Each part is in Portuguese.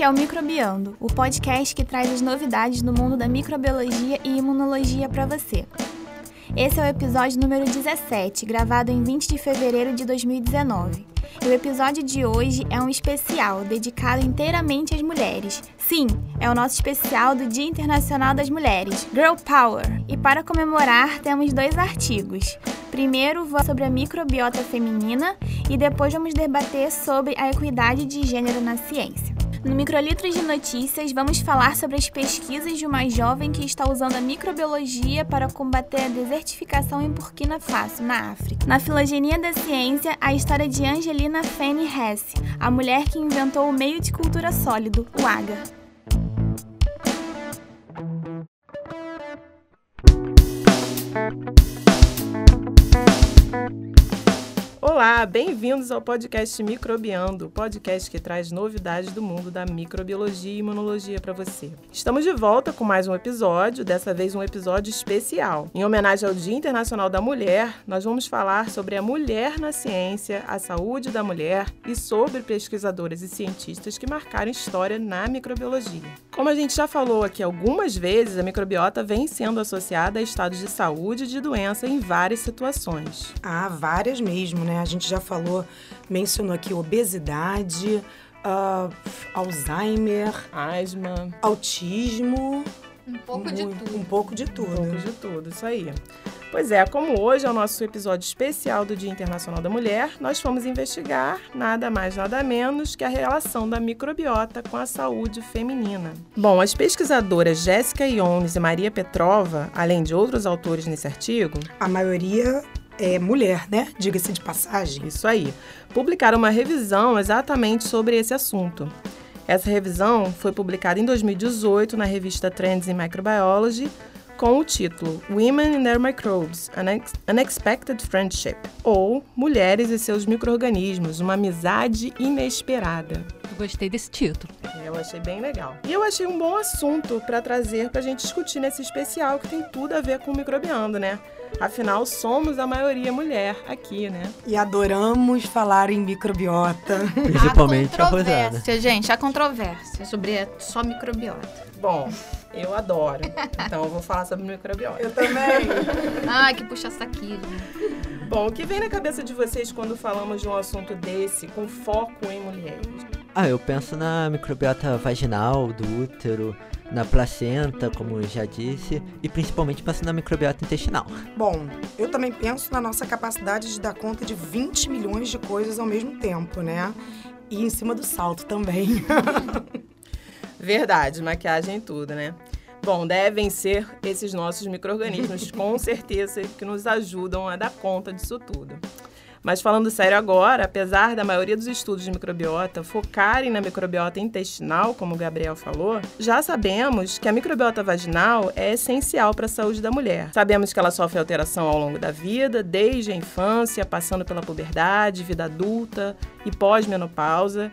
Este é o Microbiando, o podcast que traz as novidades do mundo da microbiologia e imunologia para você. Esse é o episódio número 17, gravado em 20 de fevereiro de 2019. E o episódio de hoje é um especial dedicado inteiramente às mulheres. Sim, é o nosso especial do Dia Internacional das Mulheres, Girl Power. E para comemorar, temos dois artigos. Primeiro, sobre a microbiota feminina e depois vamos debater sobre a equidade de gênero na ciência. No Microlitros de Notícias, vamos falar sobre as pesquisas de uma jovem que está usando a microbiologia para combater a desertificação em Burkina Faso, na África. Na Filogenia da Ciência, a história de Angelina Fanny Hesse, a mulher que inventou o meio de cultura sólido, o agar. Olá, bem-vindos ao podcast Microbiando, podcast que traz novidades do mundo da microbiologia e imunologia para você. Estamos de volta com mais um episódio, dessa vez um episódio especial. Em homenagem ao Dia Internacional da Mulher, nós vamos falar sobre a mulher na ciência, a saúde da mulher e sobre pesquisadoras e cientistas que marcaram história na microbiologia. Como a gente já falou aqui algumas vezes, a microbiota vem sendo associada a estados de saúde e de doença em várias situações. Ah, várias mesmo, né? Gente já falou, mencionou aqui obesidade, uh, Alzheimer, asma, autismo. Um pouco de tudo. Um pouco de tudo. Um pouco de tudo, isso aí. Pois é, como hoje é o nosso episódio especial do Dia Internacional da Mulher, nós fomos investigar nada mais, nada menos que a relação da microbiota com a saúde feminina. Bom, as pesquisadoras Jéssica Iones e Maria Petrova, além de outros autores nesse artigo, a maioria é, mulher, né? Diga-se de passagem. Isso aí. Publicaram uma revisão exatamente sobre esse assunto. Essa revisão foi publicada em 2018 na revista Trends in Microbiology com o título Women and Their Microbes: An Unexpected Friendship ou Mulheres e seus microorganismos, uma amizade inesperada. Eu gostei desse título. Eu achei bem legal. E eu achei um bom assunto para trazer para a gente discutir nesse especial que tem tudo a ver com o microbiando, né? Afinal, somos a maioria mulher aqui, né? E adoramos falar em microbiota. Principalmente a, a Rosana. gente, a controvérsia sobre só microbiota. Bom, eu adoro. Então eu vou falar sobre microbiota. Eu também. Ai, que puxa saquismo. Bom, o que vem na cabeça de vocês quando falamos de um assunto desse com foco em mulheres? Ah, eu penso na microbiota vaginal, do útero, na placenta, como já disse, e principalmente pensando na microbiota intestinal. Bom, eu também penso na nossa capacidade de dar conta de 20 milhões de coisas ao mesmo tempo, né? E em cima do salto também. Verdade, maquiagem e tudo, né? Bom, devem ser esses nossos micro-organismos, com certeza, que nos ajudam a dar conta disso tudo. Mas falando sério agora, apesar da maioria dos estudos de microbiota focarem na microbiota intestinal, como o Gabriel falou, já sabemos que a microbiota vaginal é essencial para a saúde da mulher. Sabemos que ela sofre alteração ao longo da vida, desde a infância, passando pela puberdade, vida adulta e pós-menopausa.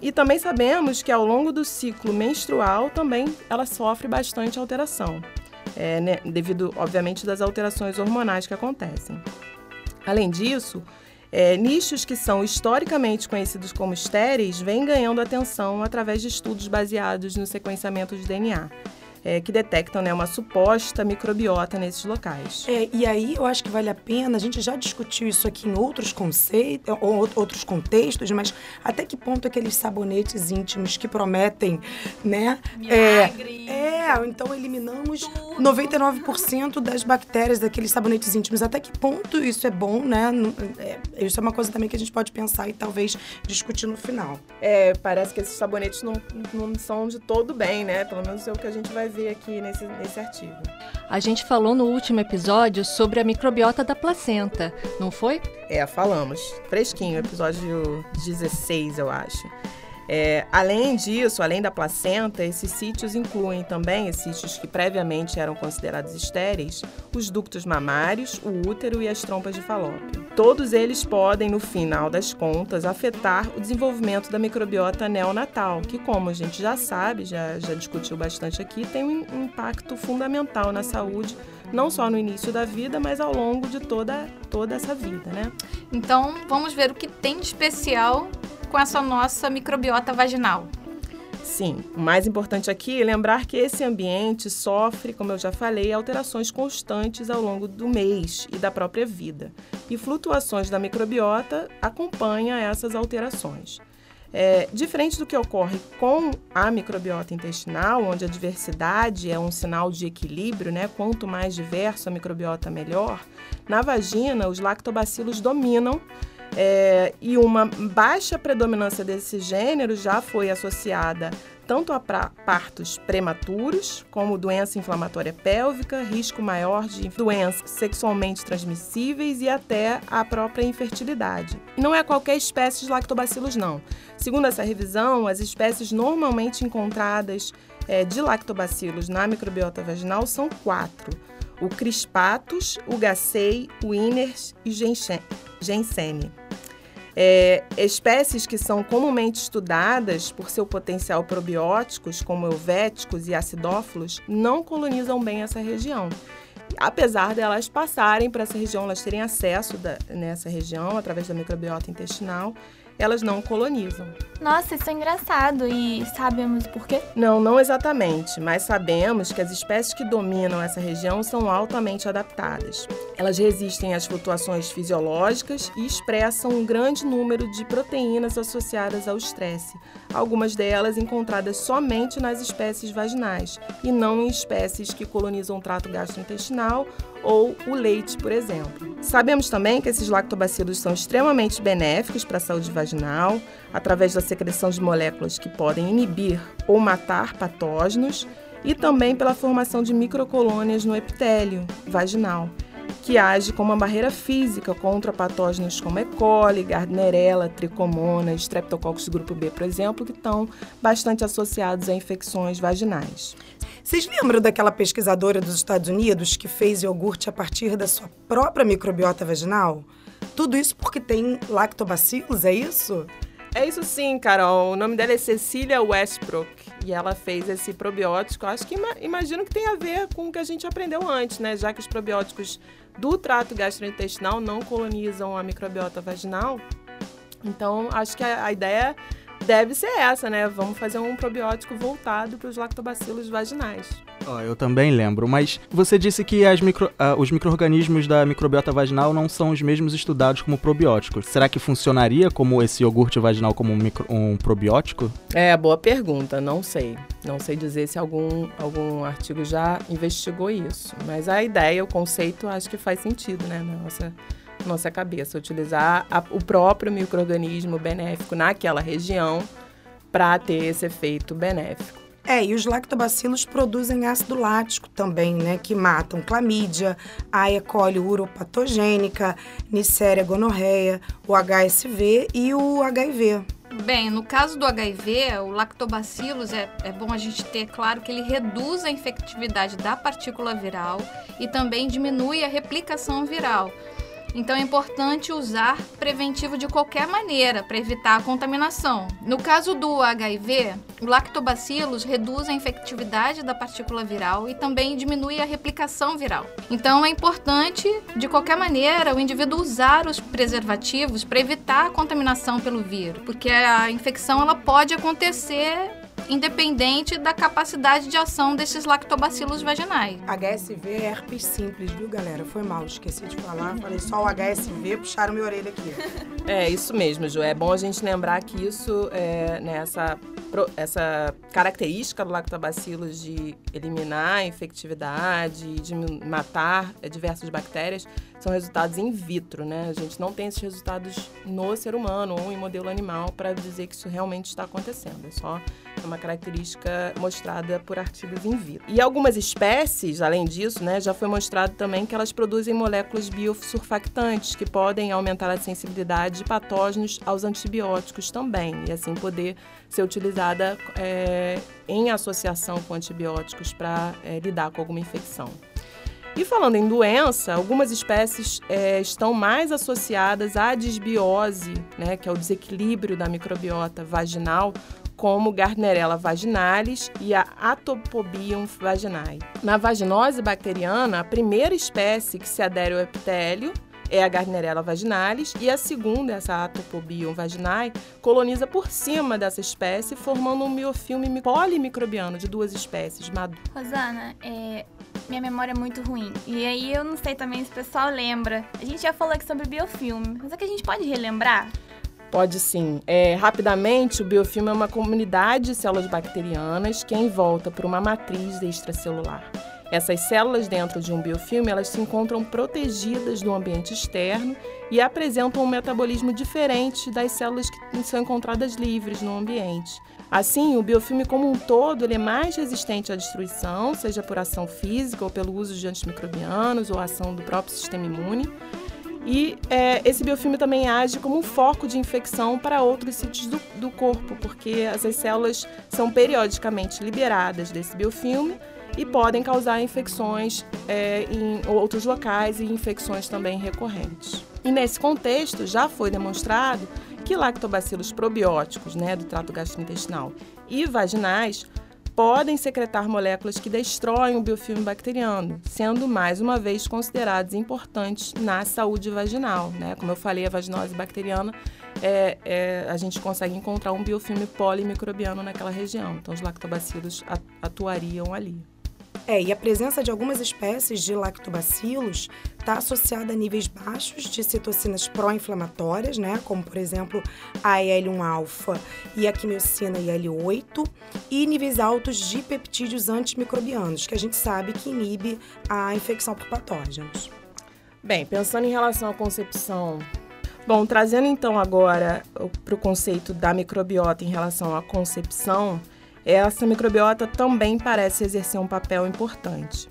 E também sabemos que ao longo do ciclo menstrual também ela sofre bastante alteração, é, né, devido, obviamente, das alterações hormonais que acontecem. Além disso, é, nichos que são historicamente conhecidos como estéreis vêm ganhando atenção através de estudos baseados no sequenciamento de DNA é, que detectam né, uma suposta microbiota nesses locais. É, e aí eu acho que vale a pena, a gente já discutiu isso aqui em outros conceitos, ou outros contextos, mas até que ponto aqueles sabonetes íntimos que prometem, né? Milagre. É, é então eliminamos Tudo. 99% das bactérias daqueles sabonetes íntimos. Até que ponto isso é bom, né? É, isso é uma coisa também que a gente pode pensar e talvez discutir no final. É, parece que esses sabonetes não, não são de todo bem, né? Pelo menos é o que a gente vai aqui nesse, nesse artigo. A gente falou no último episódio sobre a microbiota da placenta, não foi? É, falamos. Fresquinho, episódio 16, eu acho. É, além disso, além da placenta, esses sítios incluem também, esses sítios que previamente eram considerados estéreis, os ductos mamários, o útero e as trompas de falópio. Todos eles podem, no final das contas, afetar o desenvolvimento da microbiota neonatal, que, como a gente já sabe, já, já discutiu bastante aqui, tem um impacto fundamental na saúde não só no início da vida, mas ao longo de toda, toda essa vida, né? Então, vamos ver o que tem de especial com essa nossa microbiota vaginal. Sim, o mais importante aqui é lembrar que esse ambiente sofre, como eu já falei, alterações constantes ao longo do mês e da própria vida. E flutuações da microbiota acompanham essas alterações. É, diferente do que ocorre com a microbiota intestinal, onde a diversidade é um sinal de equilíbrio, né? quanto mais diverso a microbiota, melhor, na vagina os lactobacilos dominam é, e uma baixa predominância desse gênero já foi associada tanto a partos prematuros, como doença inflamatória pélvica, risco maior de doenças sexualmente transmissíveis e até a própria infertilidade. Não é qualquer espécie de lactobacilos, não. Segundo essa revisão, as espécies normalmente encontradas é, de lactobacilos na microbiota vaginal são quatro: o Crispatus, o Gacei, o Iners e Gensene. É, espécies que são comumente estudadas por seu potencial probióticos, como euvéticos e acidófilos, não colonizam bem essa região. Apesar delas passarem para essa região, elas terem acesso da, nessa região através da microbiota intestinal, elas não colonizam. Nossa, isso é engraçado. E sabemos por quê? Não, não exatamente, mas sabemos que as espécies que dominam essa região são altamente adaptadas. Elas resistem às flutuações fisiológicas e expressam um grande número de proteínas associadas ao estresse, algumas delas encontradas somente nas espécies vaginais e não em espécies que colonizam o trato gastrointestinal ou o leite, por exemplo. Sabemos também que esses lactobacilos são extremamente benéficos para a saúde vaginal, através da secreção de moléculas que podem inibir ou matar patógenos e também pela formação de microcolônias no epitélio vaginal, que age como uma barreira física contra patógenos como E. coli, Gardnerella, Trichomonas, Streptococcus grupo B, por exemplo, que estão bastante associados a infecções vaginais. Vocês lembram daquela pesquisadora dos Estados Unidos que fez iogurte a partir da sua própria microbiota vaginal? Tudo isso porque tem lactobacilos, é isso? É isso sim, Carol. O nome dela é Cecília Westbrook e ela fez esse probiótico. Acho que imagino que tem a ver com o que a gente aprendeu antes, né? Já que os probióticos do trato gastrointestinal não colonizam a microbiota vaginal. Então, acho que a, a ideia deve ser essa, né? Vamos fazer um probiótico voltado para os lactobacilos vaginais. Oh, eu também lembro, mas você disse que micro, uh, os micro-organismos da microbiota vaginal não são os mesmos estudados como probióticos. Será que funcionaria como esse iogurte vaginal como um, micro, um probiótico? É, boa pergunta, não sei. Não sei dizer se algum, algum artigo já investigou isso. Mas a ideia, o conceito, acho que faz sentido, né? Nossa nossa cabeça, utilizar a, o próprio microorganismo benéfico naquela região para ter esse efeito benéfico. É, e os lactobacilos produzem ácido lático também, né, que matam clamídia, a E. coli uropatogênica, Neisseria gonorreia, o HSV e o HIV. Bem, no caso do HIV, o lactobacilos é, é bom a gente ter claro que ele reduz a infectividade da partícula viral e também diminui a replicação viral. Então é importante usar preventivo de qualquer maneira para evitar a contaminação. No caso do HIV, o lactobacilos reduz a infectividade da partícula viral e também diminui a replicação viral. Então é importante, de qualquer maneira, o indivíduo usar os preservativos para evitar a contaminação pelo vírus, porque a infecção ela pode acontecer independente da capacidade de ação desses lactobacilos vaginais. HSV é herpes simples, viu, galera? Foi mal, esqueci de falar. Falei só o HSV, puxaram minha orelha aqui. É, isso mesmo, Ju. É bom a gente lembrar que isso, é, né, essa, essa característica do lactobacilos de eliminar a infectividade, de matar é, diversas bactérias, são resultados in vitro, né? A gente não tem esses resultados no ser humano ou em modelo animal para dizer que isso realmente está acontecendo. É só uma característica mostrada por artigos in vitro. E algumas espécies, além disso, né, já foi mostrado também que elas produzem moléculas biosurfactantes que podem aumentar a sensibilidade de patógenos aos antibióticos também, e assim poder ser utilizada é, em associação com antibióticos para é, lidar com alguma infecção. E falando em doença, algumas espécies é, estão mais associadas à disbiose, né, que é o desequilíbrio da microbiota vaginal, como Gardnerella vaginalis e a Atopobium vaginae. Na vaginose bacteriana, a primeira espécie que se adere ao epitélio é a Gardnerella vaginalis e a segunda, essa Atopobium vaginae, coloniza por cima dessa espécie, formando um biofilme polimicrobiano de duas espécies maduras. Rosana, é, minha memória é muito ruim. E aí eu não sei também se o pessoal lembra. A gente já falou aqui sobre biofilme, mas é que a gente pode relembrar? Pode sim. É, rapidamente, o biofilme é uma comunidade de células bacterianas que é envolta por uma matriz extracelular. Essas células dentro de um biofilme, elas se encontram protegidas do ambiente externo e apresentam um metabolismo diferente das células que são encontradas livres no ambiente. Assim, o biofilme como um todo ele é mais resistente à destruição, seja por ação física ou pelo uso de antimicrobianos ou ação do próprio sistema imune. E é, esse biofilme também age como um foco de infecção para outros sítios do, do corpo, porque essas células são periodicamente liberadas desse biofilme e podem causar infecções é, em outros locais e infecções também recorrentes. E nesse contexto, já foi demonstrado que lactobacilos probióticos, né, do trato gastrointestinal e vaginais, podem secretar moléculas que destroem o biofilme bacteriano, sendo mais uma vez considerados importantes na saúde vaginal. Né? Como eu falei, a vaginose bacteriana, é, é, a gente consegue encontrar um biofilme polimicrobiano naquela região, então os lactobacilos atuariam ali. É, e a presença de algumas espécies de lactobacilos está associada a níveis baixos de citocinas pró-inflamatórias, né, como por exemplo a IL-1-alfa e a quimiocina IL-8, e níveis altos de peptídeos antimicrobianos, que a gente sabe que inibe a infecção por patógenos. Bem, pensando em relação à concepção Bom, trazendo então agora para o conceito da microbiota em relação à concepção, essa microbiota também parece exercer um papel importante.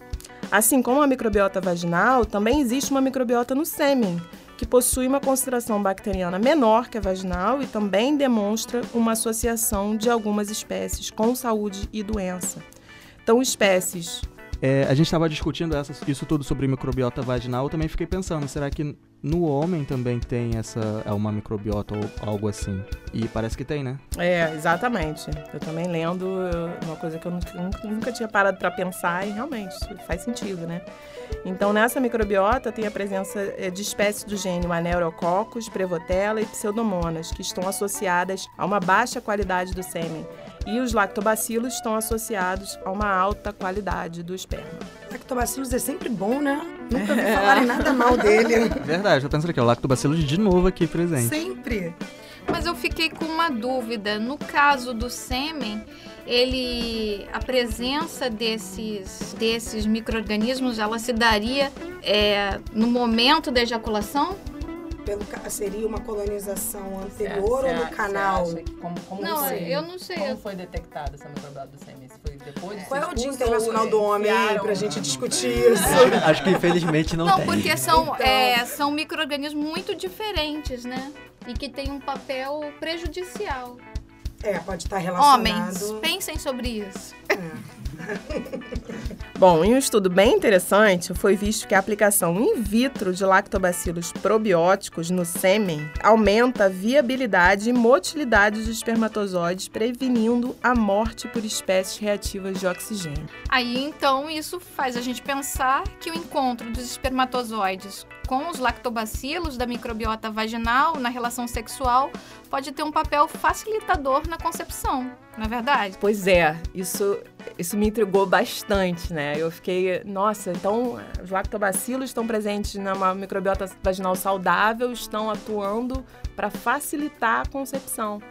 Assim como a microbiota vaginal, também existe uma microbiota no sêmen, que possui uma concentração bacteriana menor que a vaginal e também demonstra uma associação de algumas espécies com saúde e doença. Então, espécies. É, a gente estava discutindo essa, isso tudo sobre microbiota vaginal, eu também fiquei pensando, será que no homem também tem essa é uma microbiota ou algo assim. E parece que tem, né? É, exatamente. Eu também lendo uma coisa que eu nunca, nunca tinha parado para pensar e realmente faz sentido, né? Então, nessa microbiota tem a presença é, de espécies do gênero Aneurococcus, Prevotella e Pseudomonas, que estão associadas a uma baixa qualidade do sêmen. E os lactobacilos estão associados a uma alta qualidade do esperma. Lactobacilos é sempre bom, né? Nunca vi falar nada mal dele. Verdade, tô pensando aqui, o lactobacilos de novo aqui presente. Sempre. Mas eu fiquei com uma dúvida. No caso do sêmen, ele a presença desses desses microrganismos, ela se daria é, no momento da ejaculação? Pelo seria uma colonização anterior ou no canal? Como, como não, você, eu não sei. Como foi detectada essa microbiota do sêmen? Foi depois de Qual é o Dia Internacional do Homem aí pra gente discutir isso? Acho, acho que infelizmente não, Não, tem. porque são, Então. é, são micro-organismos muito diferentes, né? E que têm um papel prejudicial. É, pode estar relacionado. Homens, pensem sobre isso. Bom, em um estudo bem interessante, foi visto que a aplicação in vitro de lactobacilos probióticos no sêmen aumenta a viabilidade e motilidade dos espermatozoides, prevenindo a morte por espécies reativas de oxigênio. Aí então isso faz a gente pensar que o encontro dos espermatozoides com os lactobacilos da microbiota vaginal na relação sexual pode ter um papel facilitador na concepção, não é verdade? Pois é, isso, isso me intrigou bastante, né? Eu fiquei, nossa, então os lactobacilos estão presentes numa microbiota vaginal saudável, estão atuando para facilitar a concepção.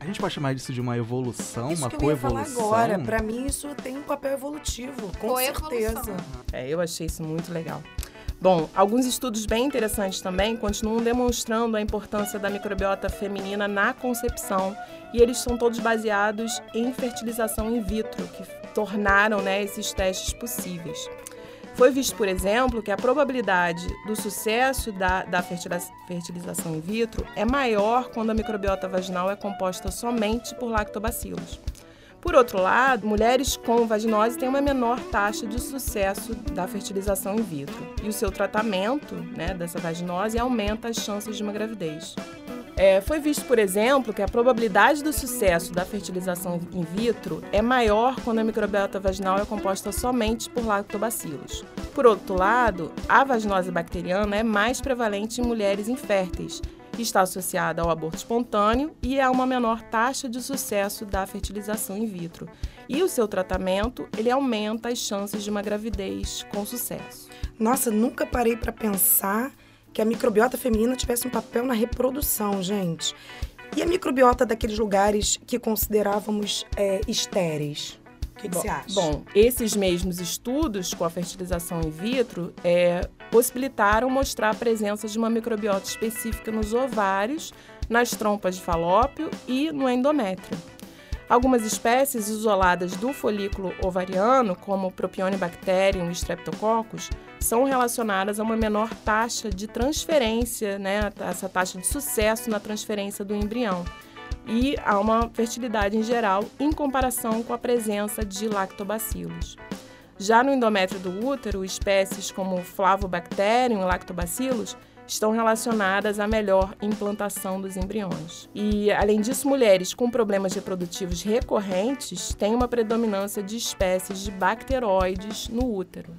A gente pode chamar disso de uma evolução, Isso uma que eu ia falar coevolução? agora. Pra mim, isso tem um papel evolutivo, com certeza. É, eu achei isso muito legal. Bom, alguns estudos bem interessantes também continuam demonstrando a importância da microbiota feminina na concepção e eles são todos baseados em fertilização in vitro, que tornaram né, esses testes possíveis. Foi visto, por exemplo, que a probabilidade do sucesso da, da fertiliza- fertilização in vitro é maior quando a microbiota vaginal é composta somente por lactobacilos. Por outro lado, mulheres com vaginose têm uma menor taxa de sucesso da fertilização in vitro. E o seu tratamento né, dessa vaginose aumenta as chances de uma gravidez. É, foi visto, por exemplo, que a probabilidade do sucesso da fertilização in vitro é maior quando a microbiota vaginal é composta somente por lactobacilos. Por outro lado, a vaginose bacteriana é mais prevalente em mulheres inférteis e está associada ao aborto espontâneo e a uma menor taxa de sucesso da fertilização in vitro. E o seu tratamento, ele aumenta as chances de uma gravidez com sucesso. Nossa, nunca parei para pensar que a microbiota feminina tivesse um papel na reprodução, gente. E a microbiota daqueles lugares que considerávamos é, estéreis? O que, que bom, você acha? Bom, esses mesmos estudos com a fertilização in vitro é, possibilitaram mostrar a presença de uma microbiota específica nos ovários, nas trompas de falópio e no endométrio. Algumas espécies isoladas do folículo ovariano, como Propionibacterium e Streptococcus, são relacionadas a uma menor taxa de transferência, né, essa taxa de sucesso na transferência do embrião, e a uma fertilidade em geral em comparação com a presença de lactobacilos. Já no endométrio do útero, espécies como Flavobacterium e Lactobacillus estão relacionadas à melhor implantação dos embriões. E, além disso, mulheres com problemas reprodutivos recorrentes têm uma predominância de espécies de bacteroides no útero.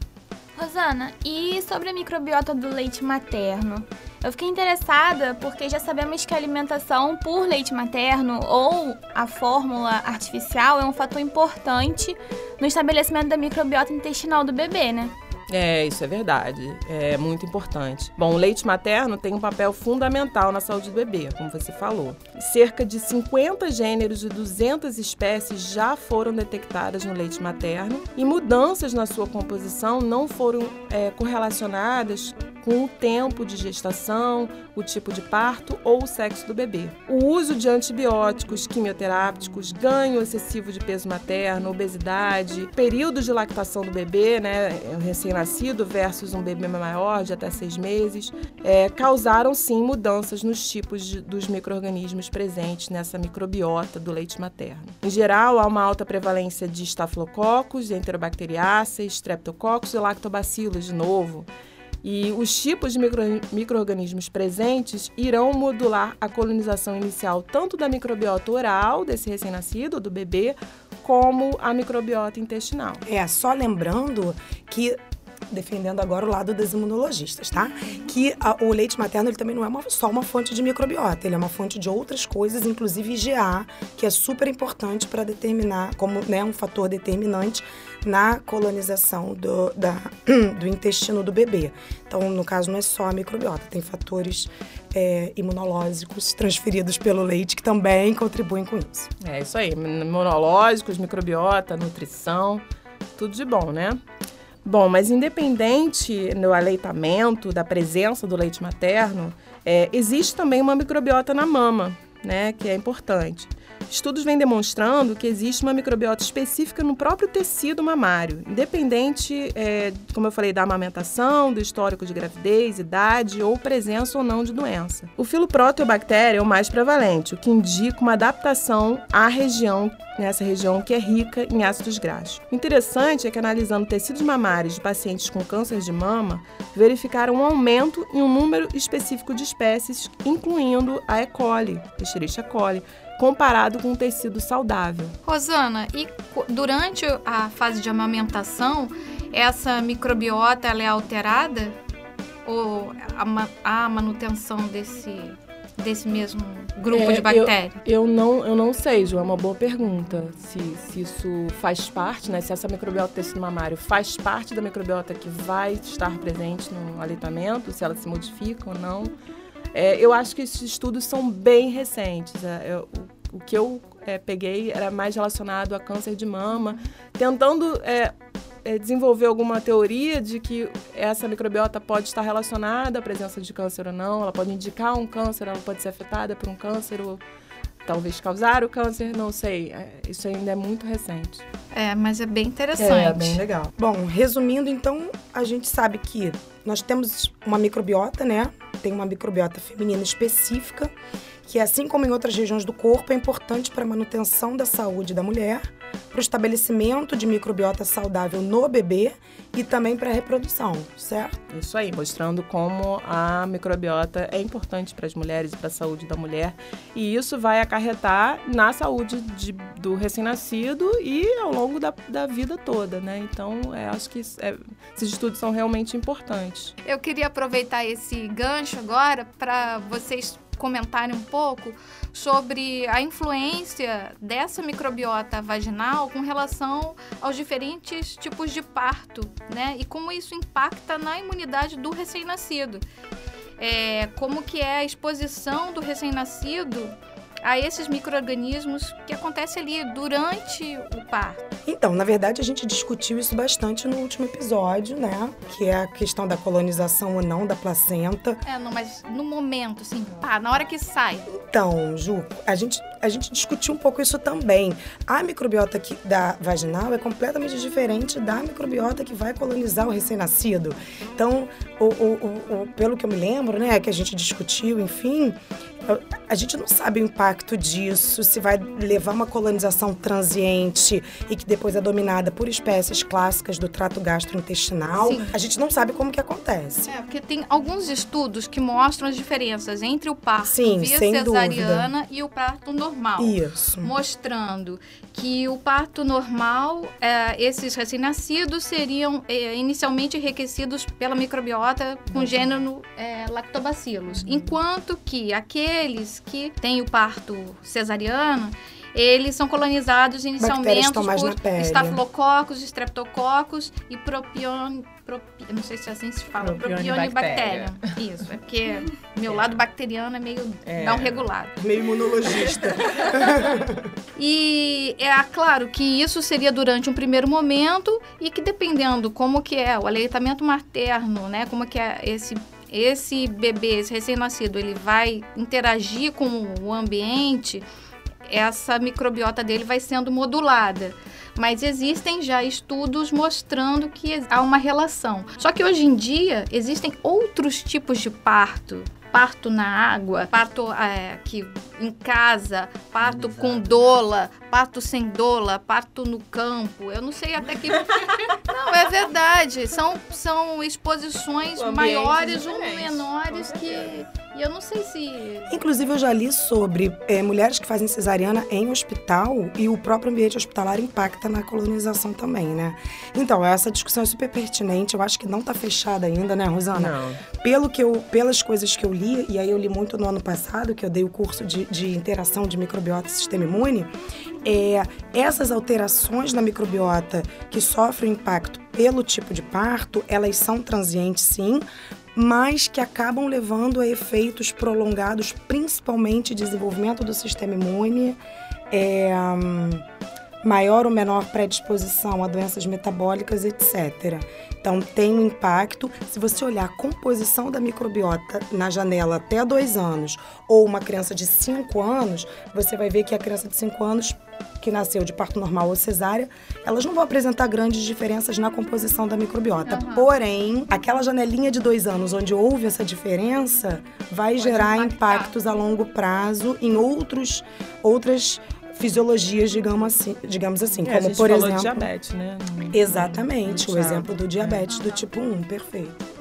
Rosana, e sobre a microbiota do leite materno? Eu fiquei interessada porque já sabemos que a alimentação por leite materno ou a fórmula artificial é um fator importante no estabelecimento da microbiota intestinal do bebê, né? É, isso é verdade. É muito importante. Bom, o leite materno tem um papel fundamental na saúde do bebê, como você falou. Cerca de 50 gêneros e 200 espécies já foram detectadas no leite materno e mudanças na sua composição não foram é, correlacionadas com o tempo de gestação, o tipo de parto ou o sexo do bebê. O uso de antibióticos, quimioterápicos, ganho excessivo de peso materno, obesidade, período de lactação do bebê, né, recém-nascido versus um bebê maior de até seis meses, é, causaram sim mudanças nos tipos de, dos micro-organismos presentes nessa microbiota do leite materno. Em geral, há uma alta prevalência de estafilococos, enterobacteriáceas, streptococcus e lactobacilos, de novo. E os tipos de micro, micro-organismos presentes irão modular a colonização inicial tanto da microbiota oral desse recém-nascido, do bebê, como a microbiota intestinal. É, só lembrando que defendendo agora o lado dos imunologistas, tá? Que a, o leite materno ele também não é uma, só uma fonte de microbiota, ele é uma fonte de outras coisas, inclusive IgA, que é super importante para determinar, como né, um fator determinante na colonização do, da, do intestino do bebê. Então, no caso, não é só a microbiota, tem fatores é, imunológicos transferidos pelo leite que também contribuem com isso. É isso aí, imunológicos, microbiota, nutrição, tudo de bom, né? Bom, mas independente do aleitamento, da presença do leite materno, é, existe também uma microbiota na mama, né, que é importante. Estudos vêm demonstrando que existe uma microbiota específica no próprio tecido mamário, independente, é, como eu falei, da amamentação, do histórico de gravidez, idade ou presença ou não de doença. O filo proteobactéria é o mais prevalente, o que indica uma adaptação à região, nessa região que é rica em ácidos graxos. O interessante é que, analisando tecidos mamários de pacientes com câncer de mama, verificaram um aumento em um número específico de espécies, incluindo a E. coli, Escherichia coli, comparado com um tecido saudável. Rosana, e durante a fase de amamentação, essa microbiota ela é alterada? Ou há manutenção desse, desse mesmo grupo é, de bactérias? Eu, eu, não, eu não sei, Ju, é uma boa pergunta. Se, se isso faz parte, né? Se essa microbiota do tecido mamário faz parte da microbiota que vai estar presente no aleitamento, se ela se modifica ou não. É, eu acho que esses estudos são bem recentes. É, eu, o, que eu é, peguei era mais relacionado a câncer de mama, tentando é, é, desenvolver alguma teoria de que essa microbiota pode estar relacionada à presença de câncer ou não, ela pode indicar um câncer, ela pode ser afetada por um câncer ou talvez causar o câncer, não sei. É, isso ainda é muito recente. É, mas é bem interessante. É, bem legal. Bom, resumindo, então, a gente sabe que nós temos uma microbiota, né? Tem uma microbiota feminina específica, que assim como em outras regiões do corpo, é importante para a manutenção da saúde da mulher, para o estabelecimento de microbiota saudável no bebê e também para a reprodução, certo? Isso aí, mostrando como a microbiota é importante para as mulheres e para a saúde da mulher. E isso vai acarretar na saúde de, do recém-nascido e ao longo da, da vida toda, né? Então, é, acho que é, esses estudos são realmente importantes. Eu queria aproveitar esse gancho agora para vocês comentarem um pouco sobre a influência dessa microbiota vaginal com relação aos diferentes tipos de parto, né? E como isso impacta na imunidade do recém-nascido. É, como que é a exposição do recém-nascido a esses micro-organismos que acontece ali durante o parto. Então, na verdade, a gente discutiu isso bastante no último episódio, né? Que é a questão da colonização ou não da placenta. É, não, mas no momento, assim, pá, na hora que sai. Então, Ju, a gente, a gente discutiu um pouco isso também. A microbiota que, da vaginal é completamente diferente da microbiota que vai colonizar o recém-nascido. Então, o, o, o, pelo que eu me lembro, né, que a gente discutiu, enfim, a gente não sabe o impacto disso, se vai levar uma colonização transiente e que depois é dominada por espécies clássicas do trato gastrointestinal. Sim. A gente não sabe como que acontece. É, porque tem alguns estudos que mostram as diferenças entre o parto Sim, via cesariana dúvida. e o parto normal. Isso. Mostrando que o parto normal, é, esses recém-nascidos seriam é, inicialmente enriquecidos pela microbiota com gênero é, lactobacillus, enquanto que aqueles que têm o parto cesariano eles são colonizados inicialmente por estafilococos, streptococos e propion, propi, não sei se é assim se fala, propionibactéria. Isso, é porque meu é. lado bacteriano é meio é. não regulado. Meio imunologista. e é claro que isso seria durante um primeiro momento e que dependendo como que é o aleitamento materno, né, como que é esse esse bebê, esse recém-nascido, ele vai interagir com o ambiente, essa microbiota dele vai sendo modulada. Mas existem já estudos mostrando que há uma relação. Só que hoje em dia existem outros tipos de parto parto na água, parto é, aqui em casa, parto Exato. com dola, parto sem dola, parto no campo. Eu não sei até que. não, é verdade. São, são exposições maiores ou menores que. E eu não sei se. Inclusive, eu já li sobre é, mulheres que fazem cesariana em hospital e o próprio ambiente hospitalar impacta na colonização também, né? Então, essa discussão é super pertinente. Eu acho que não está fechada ainda, né, Rosana? Não. Pelo que eu, pelas coisas que eu li, e aí eu li muito no ano passado, que eu dei o curso de, de interação de microbiota e sistema imune, é, essas alterações na microbiota que sofrem impacto pelo tipo de parto, elas são transientes sim, mas que acabam levando a efeitos prolongados, principalmente desenvolvimento do sistema imune, é, maior ou menor predisposição a doenças metabólicas, etc. Então, tem um impacto. Se você olhar a composição da microbiota na janela até dois anos, ou uma criança de cinco anos, você vai ver que a criança de cinco anos que nasceu de parto normal ou cesárea, elas não vão apresentar grandes diferenças na composição da microbiota. Uhum. Porém, aquela janelinha de dois anos onde houve essa diferença vai Pode gerar impactar. impactos a longo prazo em outros, outras fisiologias, digamos assim, digamos assim é, como por exemplo, diabetes, né? Exatamente, o exemplo do diabetes do tipo 1, perfeito.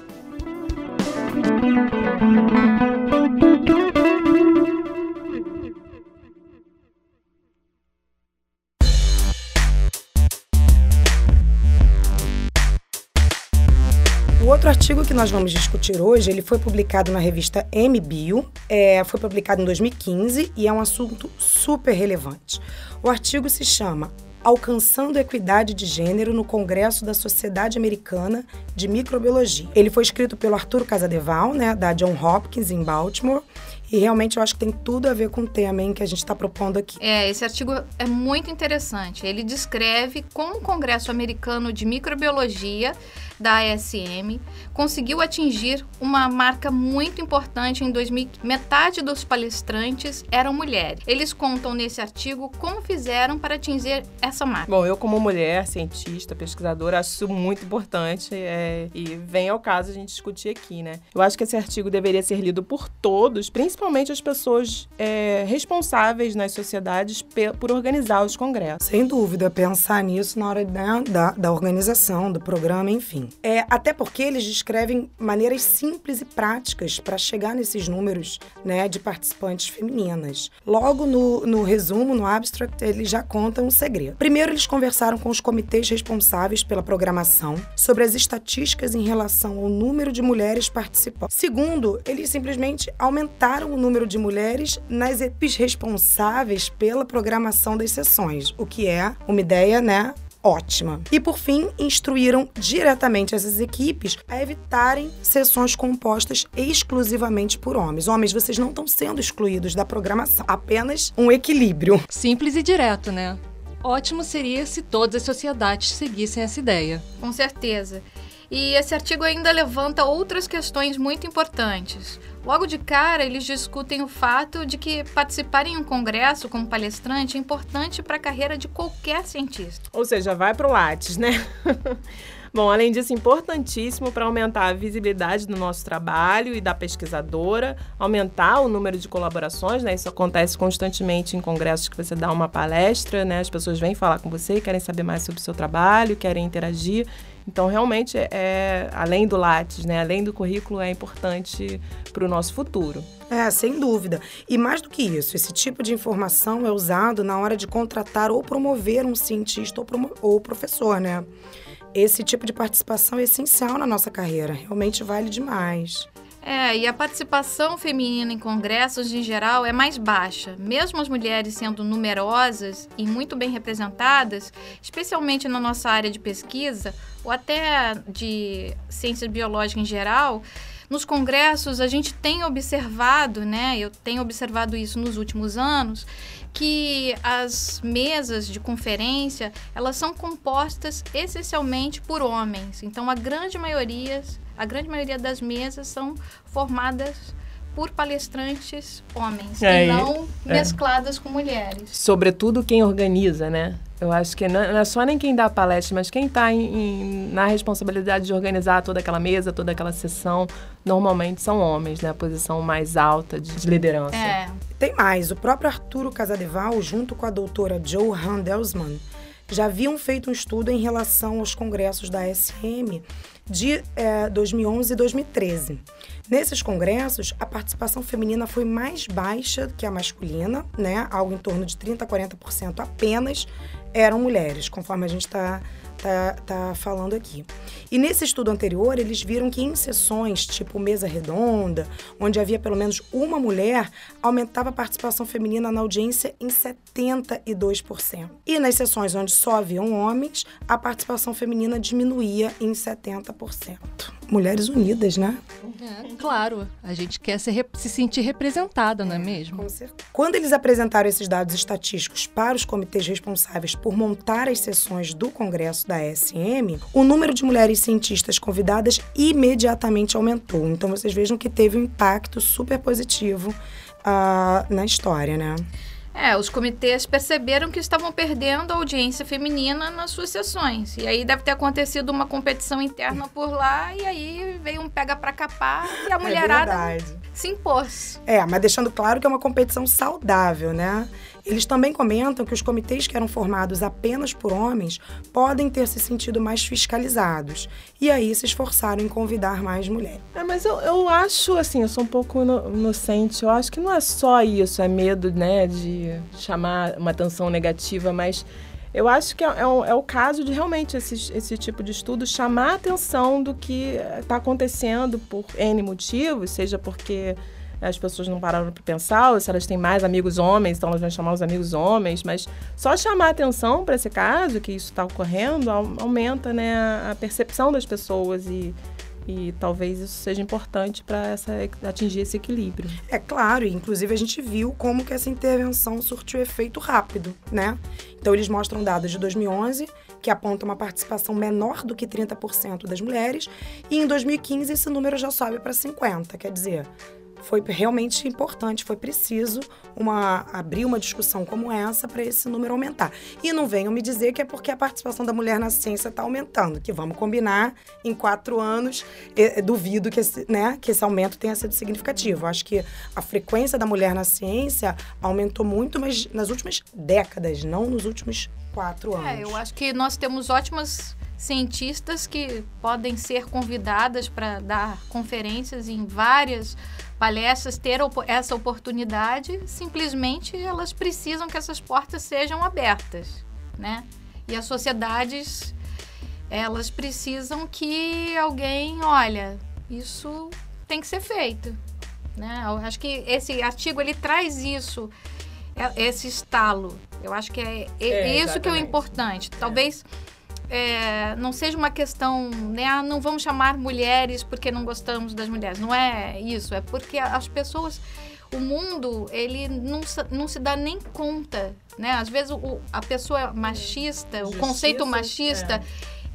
Artigo que nós vamos discutir hoje, ele foi publicado na revista MBio, é, foi publicado em 2015 e é um assunto super relevante. O artigo se chama Alcançando Equidade de Gênero no Congresso da Sociedade Americana de Microbiologia. Ele foi escrito pelo Arthur Casadeval, né, da John Hopkins, em Baltimore, e realmente eu acho que tem tudo a ver com o tema hein, que a gente está propondo aqui. É, esse artigo é muito interessante. Ele descreve como o Congresso Americano de Microbiologia da ASM conseguiu atingir uma marca muito importante em 2000. Metade dos palestrantes eram mulheres. Eles contam nesse artigo como fizeram para atingir essa marca. Bom, eu como mulher, cientista, pesquisadora, acho isso muito importante é, e vem ao caso a gente discutir aqui, né? Eu acho que esse artigo deveria ser lido por todos, principalmente as pessoas é, responsáveis nas sociedades por organizar os congressos. Sem dúvida, pensar nisso na hora né, da, da organização, do programa, enfim. É, até porque eles descrevem maneiras simples e práticas para chegar nesses números né, de participantes femininas. Logo no, no resumo, no abstract, eles já contam um segredo. Primeiro, eles conversaram com os comitês responsáveis pela programação sobre as estatísticas em relação ao número de mulheres participantes. Segundo, eles simplesmente aumentaram o número de mulheres nas equipes responsáveis pela programação das sessões, o que é uma ideia, né, ótima. E por fim, instruíram diretamente essas equipes a evitarem sessões compostas exclusivamente por homens. Homens, vocês não estão sendo excluídos da programação, apenas um equilíbrio. Simples e direto, né? Ótimo seria se todas as sociedades seguissem essa ideia. Com certeza. E esse artigo ainda levanta outras questões muito importantes. Logo de cara, eles discutem o fato de que participar em um congresso como palestrante é importante para a carreira de qualquer cientista. Ou seja, vai para o Lattes, né? Bom, além disso, importantíssimo para aumentar a visibilidade do nosso trabalho e da pesquisadora, aumentar o número de colaborações, né? Isso acontece constantemente em congressos que você dá uma palestra, né? As pessoas vêm falar com você, querem saber mais sobre o seu trabalho, querem interagir. Então, realmente, é, além do Lattes, né, além do currículo, é importante para o nosso futuro. É, sem dúvida. E mais do que isso, esse tipo de informação é usado na hora de contratar ou promover um cientista ou, ou professor, né? Esse tipo de participação é essencial na nossa carreira, realmente vale demais. É, e a participação feminina em congressos em geral é mais baixa. Mesmo as mulheres sendo numerosas e muito bem representadas, especialmente na nossa área de pesquisa, ou até de ciências biológicas em geral, nos congressos a gente tem observado, né? Eu tenho observado isso nos últimos anos, que as mesas de conferência elas são compostas essencialmente por homens. Então a grande maioria a grande maioria das mesas são formadas por palestrantes homens é, e não é. mescladas com mulheres. Sobretudo quem organiza, né? Eu acho que não é só nem quem dá a palestra, mas quem está na responsabilidade de organizar toda aquela mesa, toda aquela sessão, normalmente são homens, né? A posição mais alta de, de liderança. É. Tem mais, o próprio Arturo Casadeval, junto com a doutora Joe Handelsman, já haviam feito um estudo em relação aos congressos da SM de é, 2011 e 2013. Nesses congressos, a participação feminina foi mais baixa que a masculina, né? Algo em torno de 30 a 40% apenas eram mulheres, conforme a gente está tá, tá falando aqui. E nesse estudo anterior, eles viram que em sessões tipo mesa redonda, onde havia pelo menos uma mulher, aumentava a participação feminina na audiência em 72%. E nas sessões onde só haviam homens, a participação feminina diminuía em 70% mulheres unidas, né? É, claro, a gente quer se, se sentir representada, não é mesmo? Com certeza. Quando eles apresentaram esses dados estatísticos para os comitês responsáveis por montar as sessões do Congresso da SM, o número de mulheres cientistas convidadas imediatamente aumentou. Então vocês vejam que teve um impacto super positivo uh, na história, né? É, os comitês perceberam que estavam perdendo a audiência feminina nas suas sessões. E aí deve ter acontecido uma competição interna por lá, e aí veio um pega pra capar e a é mulherada é se impôs. É, mas deixando claro que é uma competição saudável, né? Eles também comentam que os comitês que eram formados apenas por homens podem ter se sentido mais fiscalizados e aí se esforçaram em convidar mais mulheres. É, mas eu, eu acho, assim, eu sou um pouco inocente, eu acho que não é só isso, é medo, né, de chamar uma atenção negativa, mas eu acho que é, é, é, o caso de realmente esse, esse tipo de estudo chamar a atenção do que está acontecendo por N motivos, seja porque as pessoas não pararam para pensar, se elas têm mais amigos homens, então elas vão chamar os amigos homens, mas só chamar atenção para esse caso, que isso está ocorrendo, aumenta né, a percepção das pessoas e, e talvez isso seja importante para atingir esse equilíbrio. É claro, inclusive a gente viu como que essa intervenção surtiu efeito rápido, né? Então eles mostram dados de 2011 que apontam uma participação menor do que 30% das mulheres, e em 2015 esse número já sobe para 50, quer dizer, foi realmente importante, foi preciso uma, abrir uma discussão como essa para esse número aumentar. E não venham me dizer que é porque a participação da mulher na ciência está aumentando, que vamos combinar, em quatro anos, duvido que esse, né, que esse aumento tenha sido significativo. Acho que a frequência da mulher na ciência aumentou muito, mas nas últimas décadas, não nos últimos quatro anos. É, eu acho que nós temos ótimas cientistas que podem ser convidadas para dar conferências em várias palestras ter essa oportunidade, simplesmente elas precisam que essas portas sejam abertas, né? E as sociedades, elas precisam que alguém, olha, isso tem que ser feito, né? Eu acho que esse artigo ele traz isso, é, esse estalo. Eu acho que é, é, é isso que é o importante. Talvez é, não seja uma questão, né? Ah, não vamos chamar mulheres porque não gostamos das mulheres. Não é isso. É porque as pessoas, o mundo, ele não, não se dá nem conta, né? Às vezes o, a pessoa machista, Justiça, o conceito machista.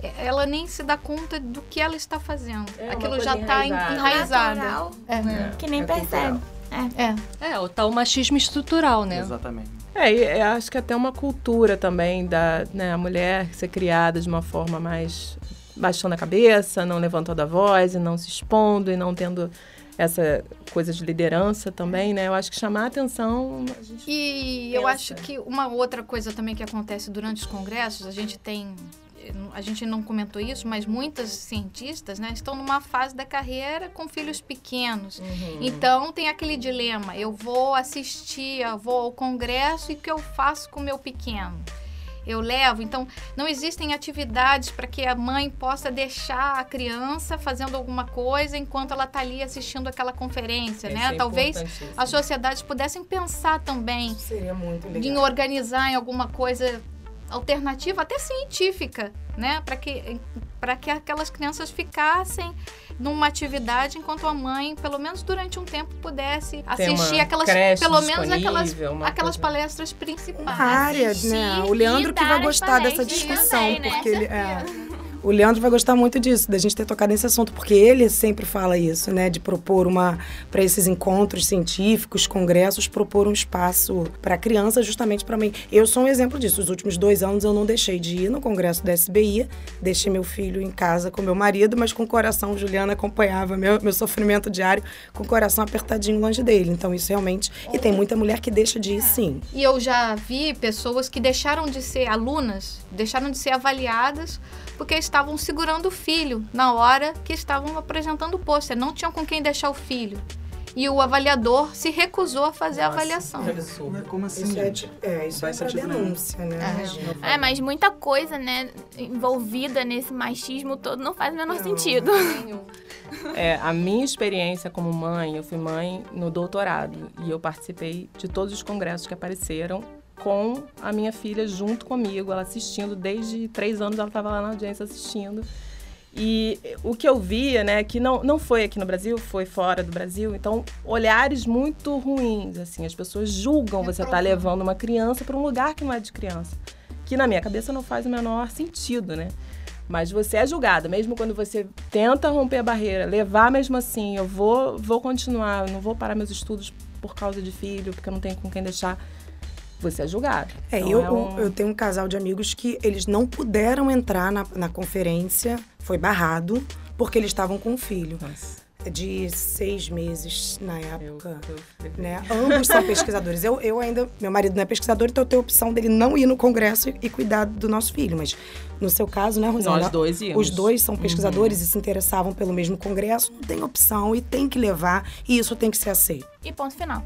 É. Ela nem se dá conta do que ela está fazendo. É Aquilo já está enraizado. É. é. Que nem percebe. É. é. É, o tal machismo estrutural, né? Exatamente. É, e acho que até uma cultura também da né, a mulher ser criada de uma forma mais baixando a cabeça, não levantando a voz e não se expondo e não tendo essa coisa de liderança também, né? Eu acho que chamar a atenção. A e pensa. eu acho que uma outra coisa também que acontece durante os congressos, a gente tem a gente não comentou isso, mas muitas cientistas né, estão numa fase da carreira com filhos pequenos. Uhum. Então tem aquele dilema: eu vou assistir, eu vou ao congresso e o que eu faço com o meu pequeno? Eu levo. Então, não existem atividades para que a mãe possa deixar a criança fazendo alguma coisa enquanto ela está ali assistindo aquela conferência, né? É Talvez as sociedades pudessem pensar também em organizar em alguma coisa alternativa, até científica, né? Para que, para que aquelas crianças ficassem numa atividade enquanto a mãe, pelo menos durante um tempo, pudesse assistir aquelas, pelo menos aquelas, aquelas palestras principais. Área, né? O Leandro que vai gostar dessa discussão, também, né? porque ele é. O Leandro vai gostar muito disso, da gente ter tocado nesse assunto, porque ele sempre fala isso, né? De propor uma. para esses encontros científicos, congressos, propor um espaço para criança, justamente para mim. Eu sou um exemplo disso. Os últimos dois anos eu não deixei de ir no congresso da SBI, deixei meu filho em casa com meu marido, mas com o coração, Juliana acompanhava meu, meu sofrimento diário, com o coração apertadinho longe dele. Então, isso realmente. E tem muita mulher que deixa de ir, sim. E eu já vi pessoas que deixaram de ser alunas, deixaram de ser avaliadas porque estavam segurando o filho na hora que estavam apresentando o pôster. Não tinham com quem deixar o filho. E o avaliador se recusou a fazer Nossa, a avaliação. É Como assim? Isso é, é, isso Vai é denúncia, né? É. é. mas muita coisa, né, envolvida nesse machismo todo não faz o menor não. sentido. É, a minha experiência como mãe, eu fui mãe no doutorado e eu participei de todos os congressos que apareceram com a minha filha junto comigo, ela assistindo desde três anos, ela estava lá na audiência assistindo. E o que eu via, né, que não, não foi aqui no Brasil, foi fora do Brasil, então olhares muito ruins, assim, as pessoas julgam é você estar tá levando uma criança para um lugar que não é de criança, que na minha cabeça não faz o menor sentido, né? Mas você é julgada, mesmo quando você tenta romper a barreira, levar mesmo assim, eu vou, vou continuar, não vou parar meus estudos por causa de filho, porque eu não tenho com quem deixar você é julgado. É, então, eu, é um... eu tenho um casal de amigos que eles não puderam entrar na, na conferência, foi barrado, porque eles estavam com um filho. Nossa de seis meses na época. Eu, eu... Né? Ambos são pesquisadores. Eu, eu ainda, meu marido não é pesquisador, então eu tenho a opção dele não ir no congresso e, cuidar do nosso filho. Mas no seu caso, né, Rosana? Nós dois íamos. Os dois são pesquisadores uhum. e se interessavam pelo mesmo congresso. Não tem opção e tem que levar, e isso tem que ser aceito. E ponto final.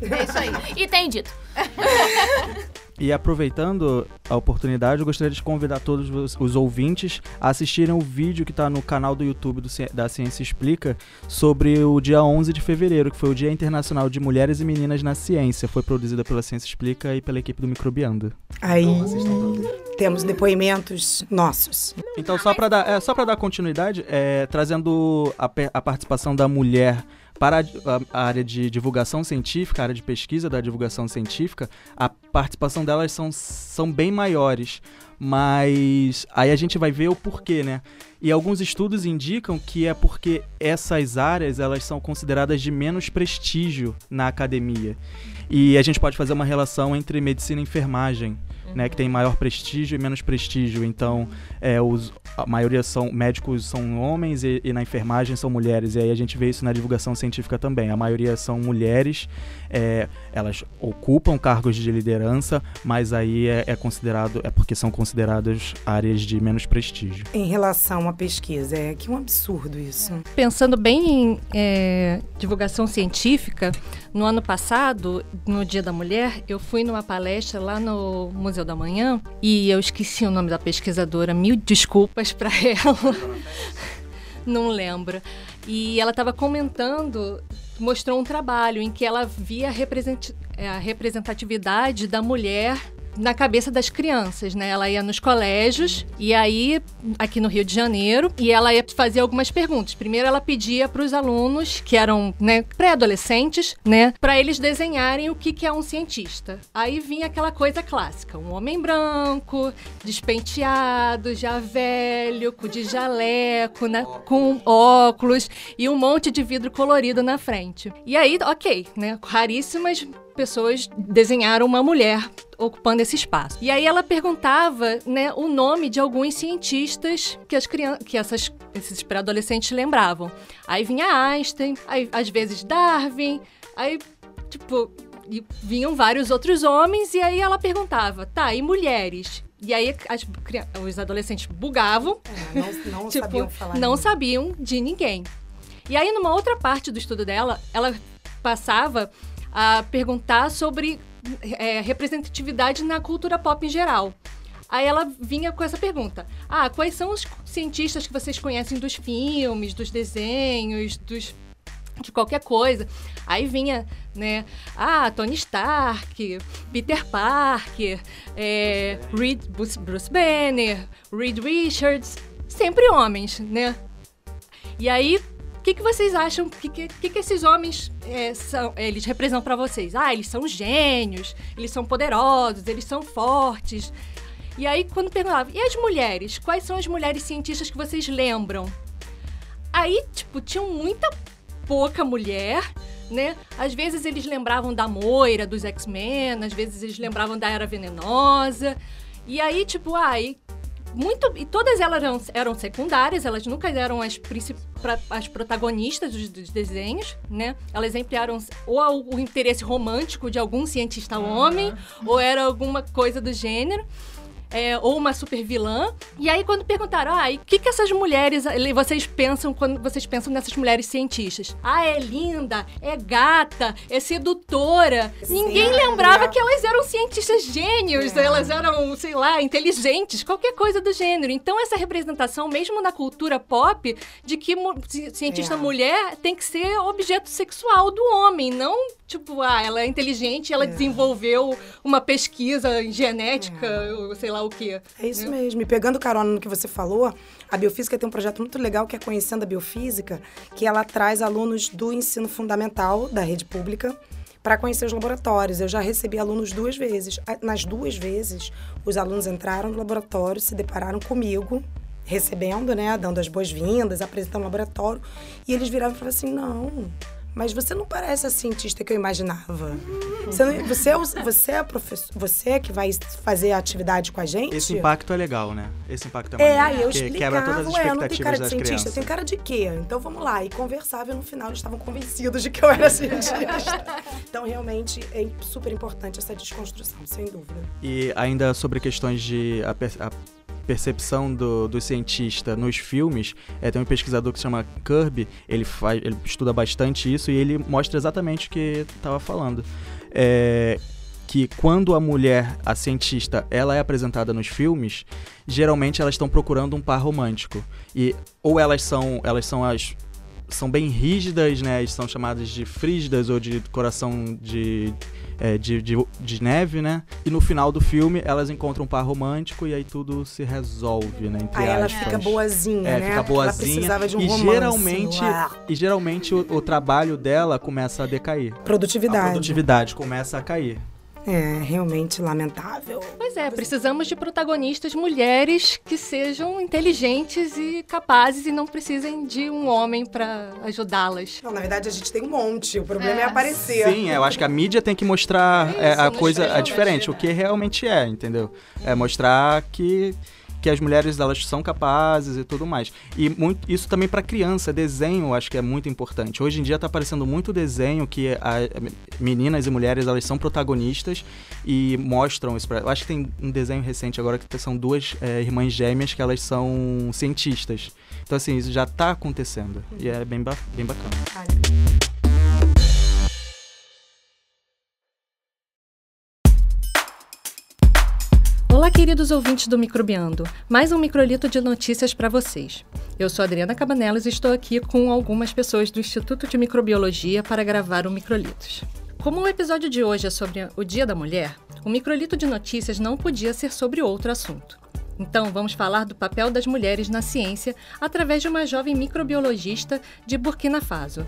É isso aí. e tem dito. E aproveitando a oportunidade, eu gostaria de convidar todos os, os ouvintes a assistirem o vídeo que está no canal do YouTube do, da Ciência Explica sobre o dia 11 de fevereiro, que foi o Dia Internacional de Mulheres e Meninas na Ciência. Foi produzida pela Ciência Explica e pela equipe do Microbiando. Aí então, temos depoimentos nossos. Então, só para dar, é, só dar continuidade, é, trazendo a, a participação da mulher para a, área de divulgação científica, a área de pesquisa da divulgação científica, a participação delas são, são bem maiores. Mas aí a gente vai ver o porquê, né? E alguns estudos indicam que é porque essas áreas elas são consideradas de menos prestígio na academia. E a gente pode fazer uma relação entre medicina e enfermagem né, que tem maior prestígio e menos prestígio. Então, é, os, a maioria são médicos são homens e, e, na enfermagem são mulheres. E aí a gente vê isso na divulgação científica também. A maioria são mulheres, é, elas ocupam cargos de liderança, mas aí é, é, considerado é porque são consideradas áreas de menos prestígio. Em relação à pesquisa, é que um absurdo isso. Pensando bem em é, divulgação científica, no ano passado, no Dia da Mulher, eu fui numa palestra lá no Museu da Manhã e eu esqueci o nome da pesquisadora. Mil desculpas para ela. Não lembro. E ela estava comentando, mostrou um trabalho em que ela via a representatividade da mulher na cabeça das crianças, né? Ela ia nos colégios e aí aqui no Rio de Janeiro e ela ia fazer algumas perguntas. Primeiro ela pedia para os alunos que eram, né, pré-adolescentes, né, para eles desenharem o que que é um cientista. Aí vinha aquela coisa clássica, um homem branco, despenteado, já velho, de jaleco, né, com óculos e um monte de vidro colorido na frente. E aí, OK, né, raríssimas pessoas desenharam uma mulher ocupando esse espaço. E aí ela perguntava, né, o nome de alguns cientistas que as crianças, que essas, esses pré-adolescentes lembravam. Aí vinha Einstein, aí às vezes Darwin, aí tipo e vinham vários outros homens e aí ela perguntava, tá, e mulheres? E aí as, os adolescentes bugavam, é, não, não tipo, sabiam falar. Não sabiam de ninguém. E aí numa outra parte do estudo dela, ela passava a perguntar sobre é, representatividade na cultura pop em geral. Aí ela vinha com essa pergunta: Ah, quais são os cientistas que vocês conhecem dos filmes, dos desenhos, dos de qualquer coisa. Aí vinha, né? Ah, Tony Stark, Peter Parker, é, Reed, Bruce, Bruce Banner, Reed Richards, sempre homens, né? E aí que, que vocês acham? O que, que, que, esses homens é, são, eles representam para vocês? Ah, eles são gênios, eles são poderosos, eles são fortes. E aí, quando perguntava, e as mulheres? Quais são as mulheres cientistas que vocês lembram? Aí, tipo, tinham muita pouca mulher, né? Às vezes eles lembravam da Moira, dos X-Men, às vezes eles lembravam da Era Venenosa. E aí, tipo, ai, muito. E todas elas eram, eram secundárias, elas nunca eram as, as protagonistas dos, dos, desenhos, né? Elas sempre eram ou o interesse romântico de algum cientista homem, ou era alguma coisa do gênero é, ou uma super vilã. E aí, quando perguntaram, ah, e o que, que essas mulheres, vocês pensam quando vocês pensam nessas mulheres cientistas? Ah, é linda, é gata, é sedutora. Sim, Ninguém é, lembrava é. que elas eram cientistas gênios, é. elas eram, sei lá, inteligentes, qualquer coisa do gênero. Então, essa representação, mesmo na cultura pop, de que cientista é. mulher tem que ser objeto sexual do homem, não tipo, ah, ela é inteligente, ela desenvolveu uma pesquisa em genética, sei lá lá o quê. É isso né? mesmo. E pegando carona no que você falou, a Biofísica tem um projeto muito legal que é Conhecendo a Biofísica, que ela traz alunos do ensino fundamental da rede pública para conhecer os laboratórios. Eu já recebi alunos duas vezes. Nas duas vezes, os alunos entraram no laboratório, se depararam comigo, recebendo, né, dando as boas-vindas, apresentando o laboratório, e eles viravam e falavam assim: não, mas você não parece a cientista que eu imaginava. Você, não, você, é, você é a professor, você é que vai fazer a atividade com a gente? Esse impacto é legal, né? Esse impacto é É, aí eu explicava, quebra todas as expectativas ué, não tem cara de cientista, crianças. tem cara de quê? Então vamos lá. E conversava e no final eles estavam convencidos de que eu era cientista. então realmente é super importante essa desconstrução, sem dúvida. E ainda sobre questões de a, a percepção do, do cientista nos filmes, é, tem um pesquisador que se chama Kirby, ele, faz, ele estuda bastante isso e ele mostra exatamente o que estava falando. É, que quando a mulher, a cientista, ela é apresentada nos filmes, geralmente elas estão procurando um par romântico. E ou elas são, elas são as são bem rígidas, né? São chamadas de frígidas ou de coração de, é, de, de, de, neve, né? E no final do filme elas encontram um par romântico e aí tudo se resolve, né? Entre aí ela fica boazinha, é, né? Fica boazinha. Ela precisava de um e romance. geralmente E geralmente o, o trabalho dela começa a decair. Produtividade. A produtividade começa a cair. É realmente lamentável. Pois é, precisamos de protagonistas mulheres que sejam inteligentes e capazes e não precisem de um homem para ajudá-las. Na verdade a gente tem um monte. O problema é, é aparecer. Sim, eu acho que a mídia tem que mostrar é, a coisa a diferente, o que realmente é, entendeu? É mostrar que que as mulheres elas são capazes e tudo mais. E muito, isso também para criança, desenho, acho que é muito importante. Hoje em dia está aparecendo muito desenho que a, meninas e mulheres elas são protagonistas e mostram isso. Pra, eu acho que tem um desenho recente agora que são duas é, irmãs gêmeas que elas são cientistas. Então assim, isso já está acontecendo e é bem, ba bem bacana. Olá, queridos ouvintes do Microbiando. Mais um microlito de notícias para vocês. Eu sou Adriana Cabanelas e estou aqui com algumas pessoas do Instituto de Microbiologia para gravar o Microlitos. Como o episódio de hoje é sobre o Dia da Mulher, o microlito de notícias não podia ser sobre outro assunto. Então, vamos falar do papel das mulheres na ciência através de uma jovem microbiologista de Burkina Faso,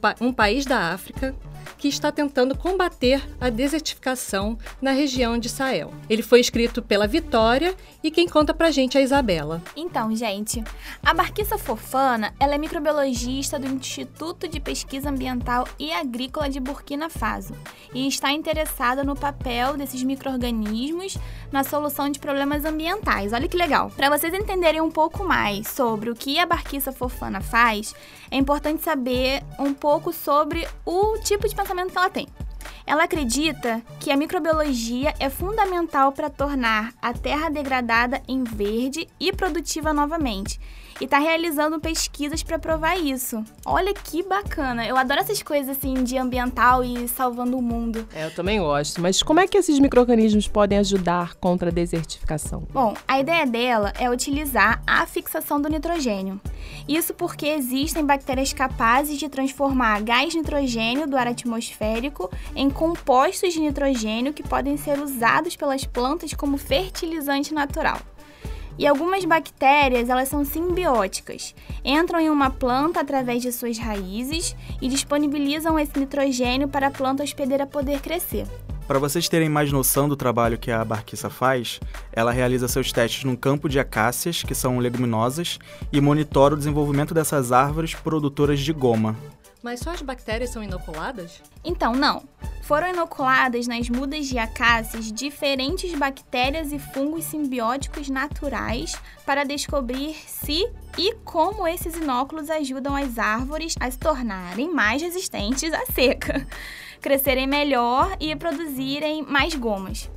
pa um país da África que está tentando combater a desertificação na região de Sahel. Ele foi escrito pela Vitória e quem conta pra gente é a Isabela. Então, gente, a Barquiça Fofana, ela é microbiologista do Instituto de Pesquisa Ambiental e Agrícola de Burkina Faso e está interessada no papel desses microrganismos na solução de problemas ambientais. Olha que legal. Para vocês entenderem um pouco mais sobre o que a Barquiça Fofana faz, é importante saber um pouco sobre o tipo de pensamento que ela tem. Ela acredita que a microbiologia é fundamental para tornar a terra degradada em verde e produtiva novamente e está realizando pesquisas para provar isso. Olha que bacana. Eu adoro essas coisas assim de ambiental e salvando o mundo. É, eu também gosto. Mas como é que esses microrganismos podem ajudar contra a desertificação? Bom, a ideia dela é utilizar a fixação do nitrogênio. Isso porque existem bactérias capazes de transformar gás nitrogênio do ar atmosférico em compostos de nitrogênio que podem ser usados pelas plantas como fertilizante natural. E algumas bactérias, elas são simbióticas. Entram em uma planta através de suas raízes e disponibilizam esse nitrogênio para a planta hospedeira poder crescer. Para vocês terem mais noção do trabalho que a barquiça faz, ela realiza seus testes num campo de acácias, que são leguminosas, e monitora o desenvolvimento dessas árvores produtoras de goma. Mas só as bactérias são inoculadas? Então, não. Foram inoculadas nas mudas de acácias diferentes bactérias e fungos simbióticos naturais para descobrir se e como esses inóculos ajudam as árvores a se tornarem mais resistentes à seca, crescerem melhor e produzirem mais gomas.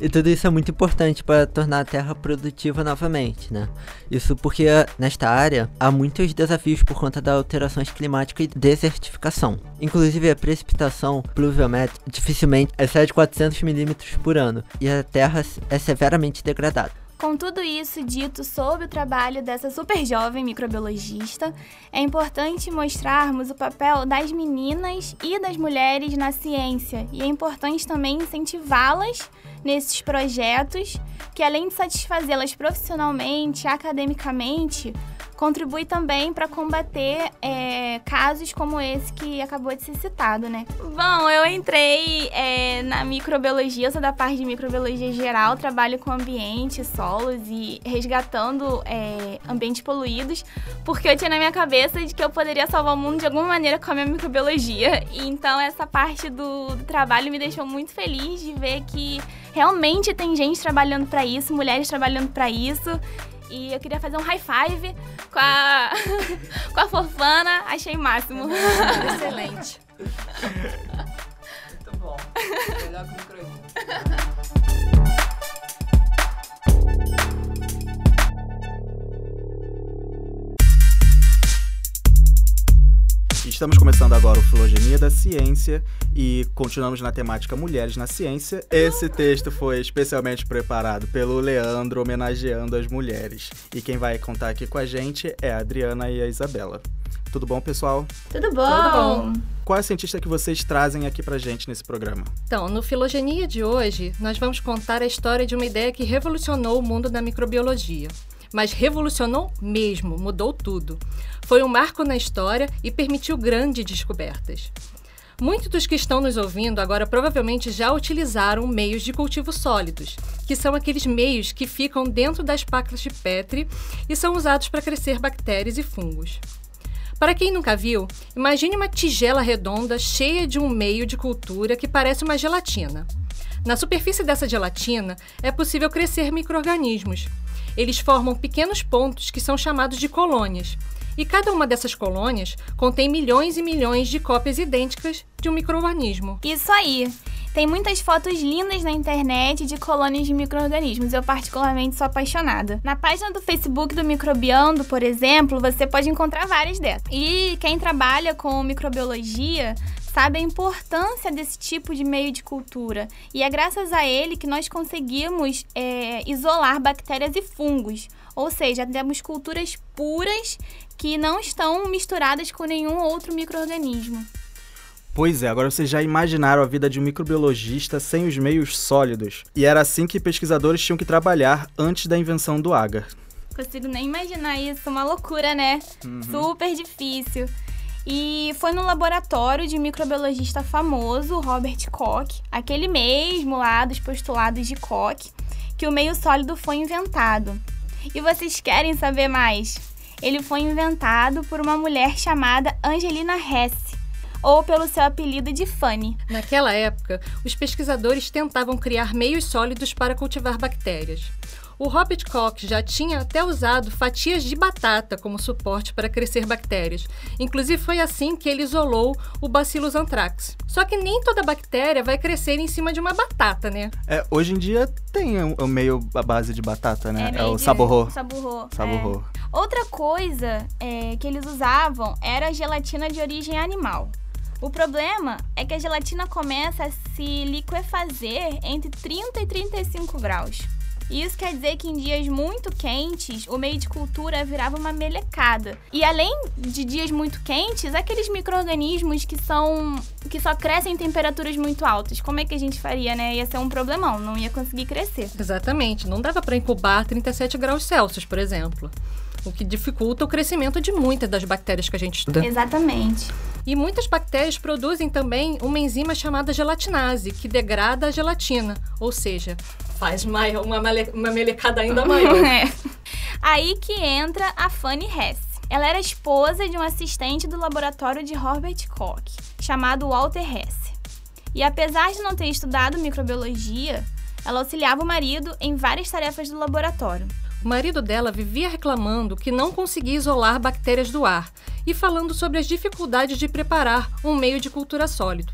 E tudo isso é muito importante para tornar a terra produtiva novamente, né? Isso porque nesta área há muitos desafios por conta das alterações climáticas e desertificação. Inclusive a precipitação pluviométrica dificilmente excede 400 milímetros por ano e a terra é severamente degradada. Com tudo isso dito sobre o trabalho dessa super jovem microbiologista, é importante mostrarmos o papel das meninas e das mulheres na ciência e é importante também incentivá-las nesses projetos que, além de satisfazê-las profissionalmente, academicamente, contribui também para combater é, casos como esse que acabou de ser citado, né? Bom, eu entrei é, na microbiologia, sou da parte de microbiologia geral, trabalho com ambiente, solos e resgatando é, ambientes poluídos, porque eu tinha na minha cabeça de que eu poderia salvar o mundo de alguma maneira com a minha microbiologia. Então essa parte do, do trabalho me deixou muito feliz de ver que realmente tem gente trabalhando para isso, mulheres trabalhando para isso. E eu queria fazer um high five com a, com a Fofana. Achei máximo. Excelente. Muito bom. Melhor que o microfone. Estamos começando agora o Filogenia da Ciência e continuamos na temática Mulheres na Ciência. Esse texto foi especialmente preparado pelo Leandro, homenageando as mulheres. E quem vai contar aqui com a gente é a Adriana e a Isabela. Tudo bom, pessoal? Tudo bom? Tudo bom. Qual é a cientista que vocês trazem aqui pra gente nesse programa? Então, no Filogenia de hoje, nós vamos contar a história de uma ideia que revolucionou o mundo da microbiologia. Mas revolucionou mesmo, mudou tudo. Foi um marco na história e permitiu grandes descobertas. Muitos dos que estão nos ouvindo agora provavelmente já utilizaram meios de cultivo sólidos, que são aqueles meios que ficam dentro das pacas de Petri e são usados para crescer bactérias e fungos. Para quem nunca viu, imagine uma tigela redonda cheia de um meio de cultura que parece uma gelatina. Na superfície dessa gelatina é possível crescer micro-organismos. Eles formam pequenos pontos que são chamados de colônias. E cada uma dessas colônias contém milhões e milhões de cópias idênticas de um microorganismo. Isso aí. Tem muitas fotos lindas na internet de colônias de micro-organismos. Eu, particularmente, sou apaixonada. Na página do Facebook do Microbiando, por exemplo, você pode encontrar várias dessas. E quem trabalha com microbiologia sabe a importância desse tipo de meio de cultura. E é graças a ele que nós conseguimos é, isolar bactérias e fungos. Ou seja, temos culturas puras que não estão misturadas com nenhum outro microorganismo. Pois é, agora vocês já imaginaram a vida de um microbiologista sem os meios sólidos. E era assim que pesquisadores tinham que trabalhar antes da invenção do agar. Consigo nem imaginar isso, uma loucura, né? Super difícil. E foi no laboratório de microbiologista famoso, Robert Koch, aquele mesmo lá dos postulados de Koch, que o meio sólido foi inventado. E vocês querem saber mais? Ele foi inventado por uma mulher chamada Angelina Hess, ou pelo seu apelido de Fanny. Naquela época, os pesquisadores tentavam criar meios sólidos para cultivar bactérias. O Robert Koch já tinha até usado fatias de batata como suporte para crescer bactérias. Inclusive foi assim que ele isolou o Bacillus anthrax. Só que nem toda bactéria vai crescer em cima de uma batata, né? É, hoje em dia tem o o meio à base de batata, né? É, meio o de- saborro. Saborro. é. Saborro. Outra coisa é, que eles usavam era a gelatina de origem animal. O problema é que a gelatina começa a se liquefazer entre 30 e 35 graus. Isso quer dizer que em dias muito quentes, o meio de cultura virava uma melecada. E além de dias muito quentes, aqueles micro-organismos que são que só crescem em temperaturas muito altas. Como é que a gente faria, né? Ia ser um problemão, não ia conseguir crescer. Exatamente, não dava para incubar a 37 graus Celsius, por exemplo. O que dificulta o crescimento de muitas das bactérias que a gente estuda. Exatamente. E muitas bactérias produzem também uma enzima chamada gelatinase, que degrada a gelatina, ou seja, faz mai- uma, male- uma melecada ainda maior. É. Aí que entra a Fanny Hess. Ela era esposa de um assistente do laboratório de Robert Koch, chamado Walter Hess. E apesar de não ter estudado microbiologia, ela auxiliava o marido em várias tarefas do laboratório. O marido dela vivia reclamando que não conseguia isolar bactérias do ar e falando sobre as dificuldades de preparar um meio de cultura sólido.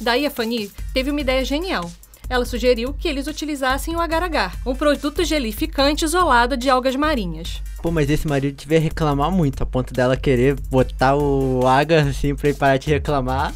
Daí a Fanny teve uma ideia genial. Ela sugeriu que eles utilizassem o agar-agar, um produto gelificante isolado de algas marinhas. Pô, mas esse marido devia reclamar muito, a ponto dela querer botar o agar assim pra ele parar de reclamar.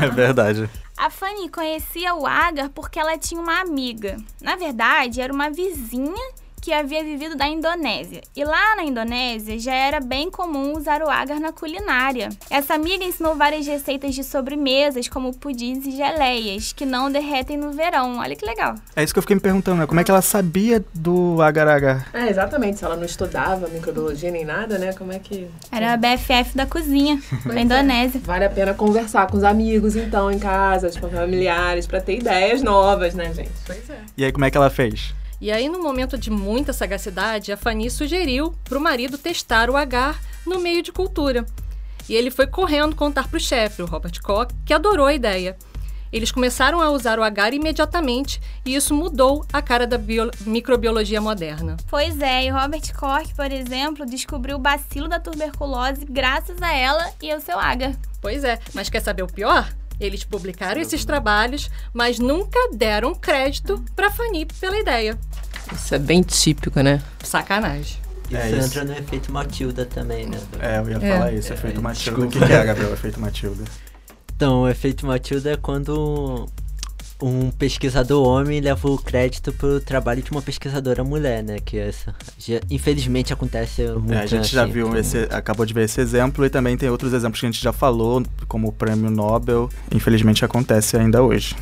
É verdade. A Fanny conhecia o agar porque ela tinha uma amiga. Na verdade, era uma vizinha que havia vivido da Indonésia. E lá na Indonésia já era bem comum usar o agar na culinária. Essa amiga ensinou várias receitas de sobremesas, como pudins e geleias, que não derretem no verão. Olha que legal. É isso que eu fiquei me perguntando, né? Como é que ela sabia do agar-agar? É, exatamente. Se ela não estudava microbiologia nem nada, né? Como é que. Era a BFF da cozinha, da Indonésia. Vale a pena conversar com os amigos, então, em casa, tipo, familiares, pra ter ideias novas, né, gente? Pois é. E aí, como é que ela fez? E aí, no momento de muita sagacidade, a Fanny sugeriu para o marido testar o agar no meio de cultura. E ele foi correndo contar para o chefe, o Robert Koch, que adorou a ideia. Eles começaram a usar o agar imediatamente e isso mudou a cara da bio- microbiologia moderna. Pois é, e Robert Koch, por exemplo, descobriu o bacilo da tuberculose graças a ela e ao seu agar. Pois é, mas quer saber o pior? Eles publicaram esses trabalhos, mas nunca deram crédito para Fanny pela ideia. Isso é bem típico, né? Sacanagem. Isso É, isso. entra no efeito Matilda também, né? É, eu ia É. falar isso, efeito É, Matilda. O desculpa. que, que é, Gabriel, efeito Matilda? Então, o efeito Matilda é quando um pesquisador homem leva o crédito pro trabalho de uma pesquisadora mulher, né? Que essa, já- infelizmente acontece muito. É, a gente já assim, viu todo esse, mundo. acabou de ver esse exemplo e também tem outros exemplos que a gente já falou, como o prêmio Nobel. Infelizmente acontece ainda hoje.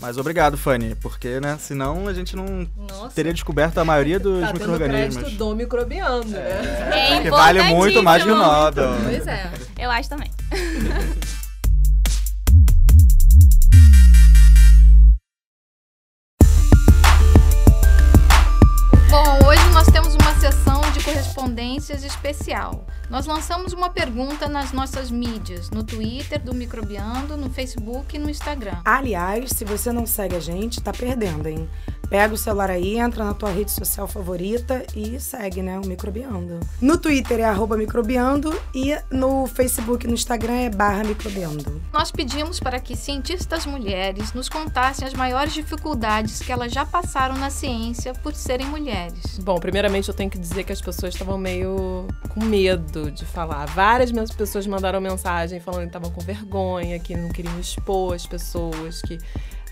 Mas obrigado, Fanny, porque, né, senão a gente não Nossa. teria descoberto a maioria dos Tá tendo micro-organismos. crédito do microbiano, né? É Que vale muito mais que o. Nobel. Pois é. Eu acho também. Bom, hoje nós temos uma sessão de correspondências especial. Nós lançamos uma pergunta nas nossas mídias, no Twitter do Microbiando, no Facebook e no Instagram. Aliás, se você não segue a gente, tá perdendo, hein? Pega o celular aí, entra na tua rede social favorita e segue, né? O Microbiando. No Twitter é arroba microbiando e no Facebook e no Instagram é barra microbiando. Nós pedimos para que cientistas mulheres nos contassem as maiores dificuldades que elas já passaram na ciência por serem mulheres. Bom, primeiramente eu tenho que dizer que as pessoas estavam meio com medo de falar. Várias pessoas mandaram mensagem falando que estavam com vergonha, que não queriam expor as pessoas, que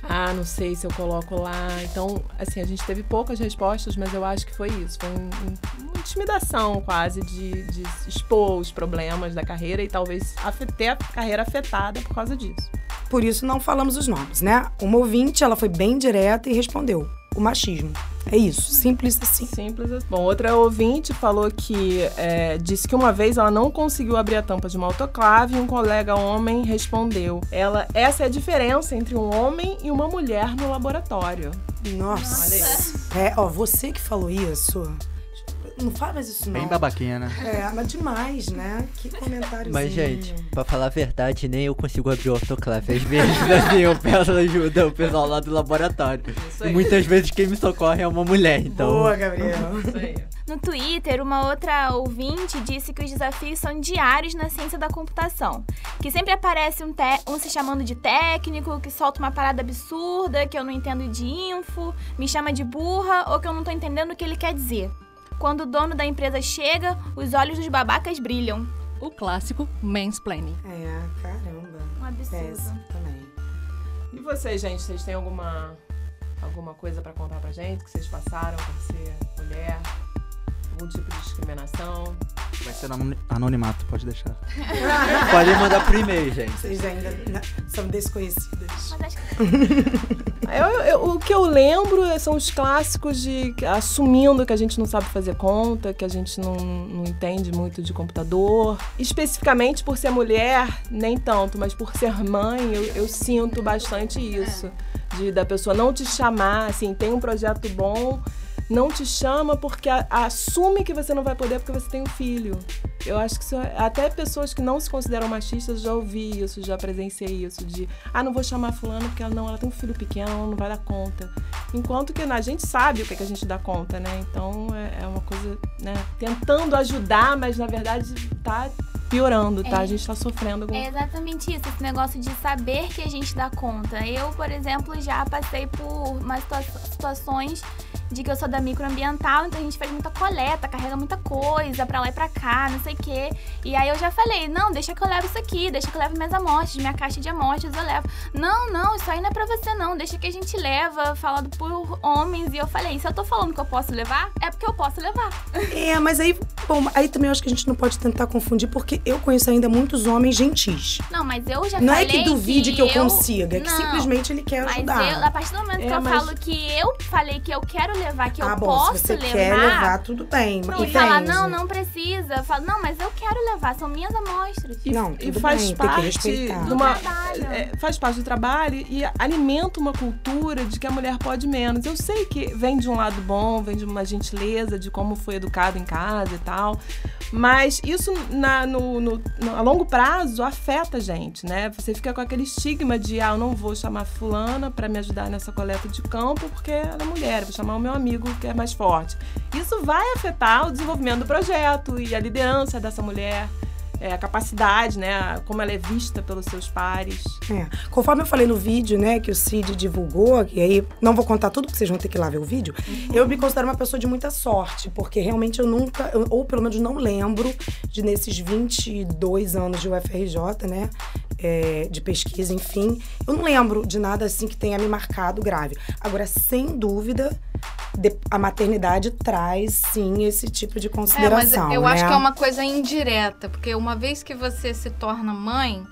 ah, não sei se eu coloco lá. Então, assim, a gente teve poucas respostas, mas eu acho que foi isso. Foi um- um- uma intimidação quase de, de expor os problemas da carreira e talvez ter a carreira afetada por causa disso. Por isso não falamos os nomes, né? Uma ouvinte, ela foi bem direta e respondeu: o machismo. É isso, simples assim. Simples assim. Bom, outra ouvinte falou que é, disse que uma vez ela não conseguiu abrir a tampa de uma autoclave e um colega homem respondeu. Ela, essa é a diferença entre um homem e uma mulher no laboratório. Nossa. Isso. É, ó, você que falou isso. Não fala mais isso, não. Bem babaquinha, né? É, mas demais, né? Que comentário. Mas, gente, pra falar a verdade, nem eu consigo abrir o autoclave. Às vezes, assim, eu peço ajuda o pessoal lá do laboratório. E muitas vezes quem me socorre é uma mulher, então... Boa, Gabriel. Isso aí. No Twitter, uma outra ouvinte disse que os desafios são diários na ciência da computação. Que sempre aparece um, te- um se chamando de técnico, que solta uma parada absurda, que eu não entendo de info, me chama de burra ou que eu não tô entendendo o que ele quer dizer. Quando o dono da empresa chega, os olhos dos babacas brilham. O clássico mansplaining. É, caramba. Um absurdo. Péssimo também. E vocês, gente, vocês têm alguma, alguma coisa pra contar pra gente que vocês passaram por ser mulher? Algum tipo de discriminação? Vai ser no anoni- anonimato, pode deixar. Pode mandar por e-mail, gente. Vocês ainda são desconhecidas. Eu- eu- o que eu lembro é- são os clássicos de que- assumindo que a gente não sabe fazer conta, que a gente não, não entende muito de computador. Especificamente por ser mulher, nem tanto, mas por ser mãe, eu, eu sinto bastante isso. De da pessoa não te chamar, assim, tem um projeto bom, não te chama porque a- assume que você não vai poder porque você tem um filho. Eu acho que isso é- até pessoas que não se consideram machistas já ouvi isso, já presenciei isso de ah, não vou chamar fulano porque ela não, ela tem um filho pequeno, ela não vai dar conta. Enquanto que a gente sabe o que, é que a gente dá conta, né? Então é, é uma coisa, né? Tentando ajudar, mas na verdade tá piorando, tá? É. A gente tá sofrendo com. É exatamente isso, esse negócio de saber que a gente dá conta. Eu, por exemplo, já passei por umas situa- situações de que eu sou da microambiental, então a gente faz muita coleta, carrega muita coisa pra lá e pra cá, não sei o quê. E aí eu já falei, não, deixa que eu levo isso aqui, deixa que eu levo minhas amostras, minha caixa de amostras eu levo. Não, não, isso aí não é pra você não, deixa que a gente leva, falado por homens. E eu falei, se eu tô falando que eu posso levar, é porque eu posso levar. É, mas aí, bom, aí também eu acho que a gente não pode tentar confundir, porque eu conheço ainda muitos homens gentis. Não, mas eu já Não é falei que duvide que, eu consiga, é que Não. simplesmente ele quer Mas ajudar. eu, a partir do momento É, que eu mas- falo que eu falei que eu quero levar, que ah, eu bom, posso se você levar. quer levar, tudo bem. Não, e falar, não, não precisa. Eu falo, não, mas eu quero levar, são minhas amostras. E, Não, e faz bem, tem que parte de uma, Do trabalho. é, faz parte do trabalho e alimenta uma cultura de que a mulher pode menos. Eu sei que vem de um lado bom, vem de uma gentileza de como foi educado em casa e tal, mas isso na- no, no- no- a longo prazo afeta a gente, né? Você fica com aquele estigma de ah, eu não vou chamar fulana para me ajudar nessa coleta de campo porque ela é mulher, eu vou chamar o meu amigo que é mais forte. Isso vai afetar o desenvolvimento do projeto e a liderança dessa mulher. é, a capacidade, né? Como ela é vista pelos seus pares. É. Conforme eu falei no vídeo, né, que o Cid divulgou, e aí não vou contar tudo, porque vocês vão ter que ir lá ver o vídeo, eu me considero uma pessoa de muita sorte, porque realmente eu nunca, ou pelo menos não lembro de nesses 22 anos de UFRJ, né, é, de pesquisa, enfim, eu não lembro de nada assim que tenha me marcado grave. Agora, sem dúvida, de- a maternidade traz, sim, esse tipo de É, mas consideração, eu né? acho que é uma coisa indireta, porque uma vez que você se torna mãe,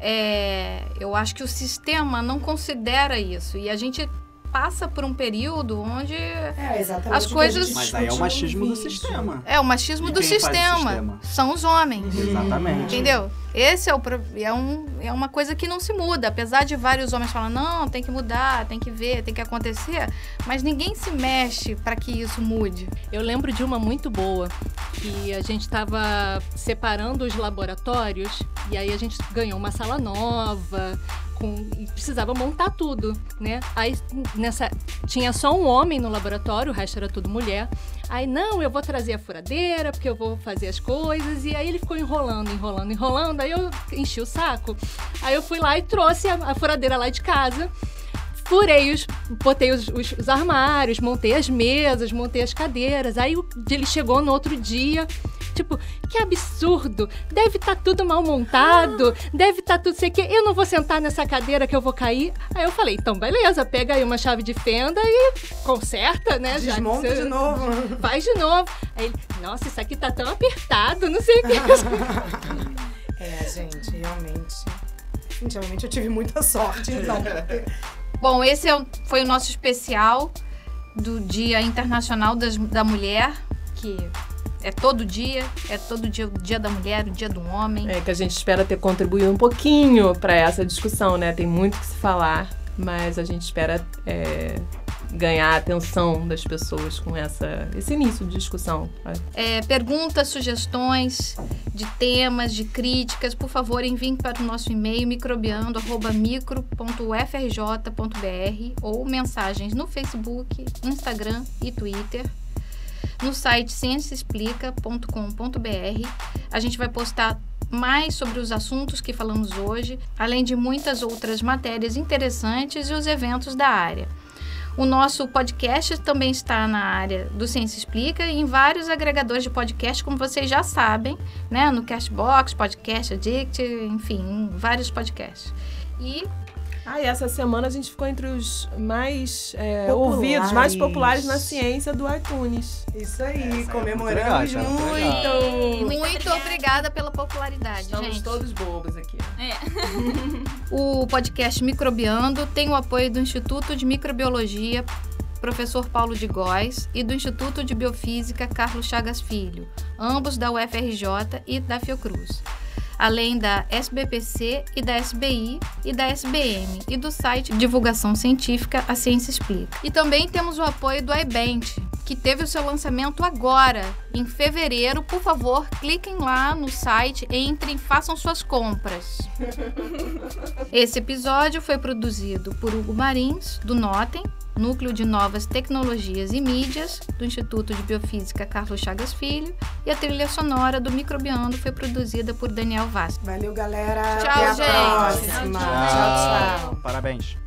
é, eu acho que o sistema não considera isso. E a gente passa por um período onde É, as coisas- Mas aí é o machismo do sistema. é o machismo E do sistema. sistema? São os homens. Exatamente. Entendeu? Esse é, o, é, um, é uma coisa que não se muda. Apesar de vários homens falarem, não, tem que mudar, tem que ver, tem que acontecer. Mas ninguém se mexe para que isso mude. Eu lembro de uma muito boa, que a gente estava separando os laboratórios e aí a gente ganhou uma sala nova. Com, precisava montar tudo, né? Aí nessa tinha só um homem no laboratório, o resto era tudo mulher. Aí não, eu vou trazer a furadeira porque eu vou fazer as coisas e aí ele ficou enrolando, enrolando, enrolando. Aí eu enchi o saco. Aí eu fui lá e trouxe a, a furadeira lá de casa furei os, botei os, os- os armários, montei as mesas, montei as cadeiras. Aí ele chegou no outro dia, tipo, que absurdo! Deve estar tudo mal montado, deve estar tudo sei o quê. Eu não vou sentar nessa cadeira que eu vou cair. Aí eu falei, então beleza, pega aí uma chave de fenda e conserta, né? já que Desmonta você- de novo. Faz de novo. Aí ele, nossa, isso aqui tá tão apertado, não sei o que. É, gente, realmente. Gente, realmente eu tive muita sorte, então. Bom, esse é o- foi o nosso especial do Dia Internacional das- da Mulher, que é todo dia, é todo dia o Dia da Mulher, o Dia do Homem. É que a gente espera ter contribuído um pouquinho para essa discussão, né? Tem muito que se falar, mas a gente espera é, ganhar a atenção das pessoas com essa, esse início de discussão. É, perguntas, sugestões de temas, de críticas, por favor, enviem para o nosso e-mail microbiando.micro.ufrj.br ou mensagens no Facebook, Instagram e Twitter. No site cienciaexplica.com.br. A gente vai postar mais sobre os assuntos que falamos hoje, além de muitas outras matérias interessantes e os eventos da área. O nosso podcast também está na área do Ciência Explica e em vários agregadores de podcast, como vocês já sabem, né? No Castbox, Podcast Addict, enfim, vários podcasts. E Ah, e essa semana a gente ficou entre os mais é, ouvidos, mais populares na ciência do iTunes. Isso aí, muito comemoramos legal, muito. legal. muito, obrigada. obrigada pela popularidade, Estamos gente. todos bobos aqui. O podcast Microbiando tem o apoio do Instituto de Microbiologia Professor Paulo de Góes e do Instituto de Biofísica Carlos Chagas Filho, ambos da UFRJ e da Fiocruz. Além da SBPC e da SBI e da SBM e do site Divulgação Científica A Ciência Explica. E também temos o apoio do iBent, que teve o seu lançamento agora, em fevereiro. Por favor, cliquem lá no site, entrem, façam suas compras. Esse episódio foi produzido por Hugo Marins, do Notem, Núcleo de Novas Tecnologias e Mídias, do Instituto de Biofísica Carlos Chagas Filho, e a trilha sonora do Microbiando foi produzida por Daniel Vaz. Valeu, galera. Tchau, Até a gente. próxima. tchau. tchau. Parabéns.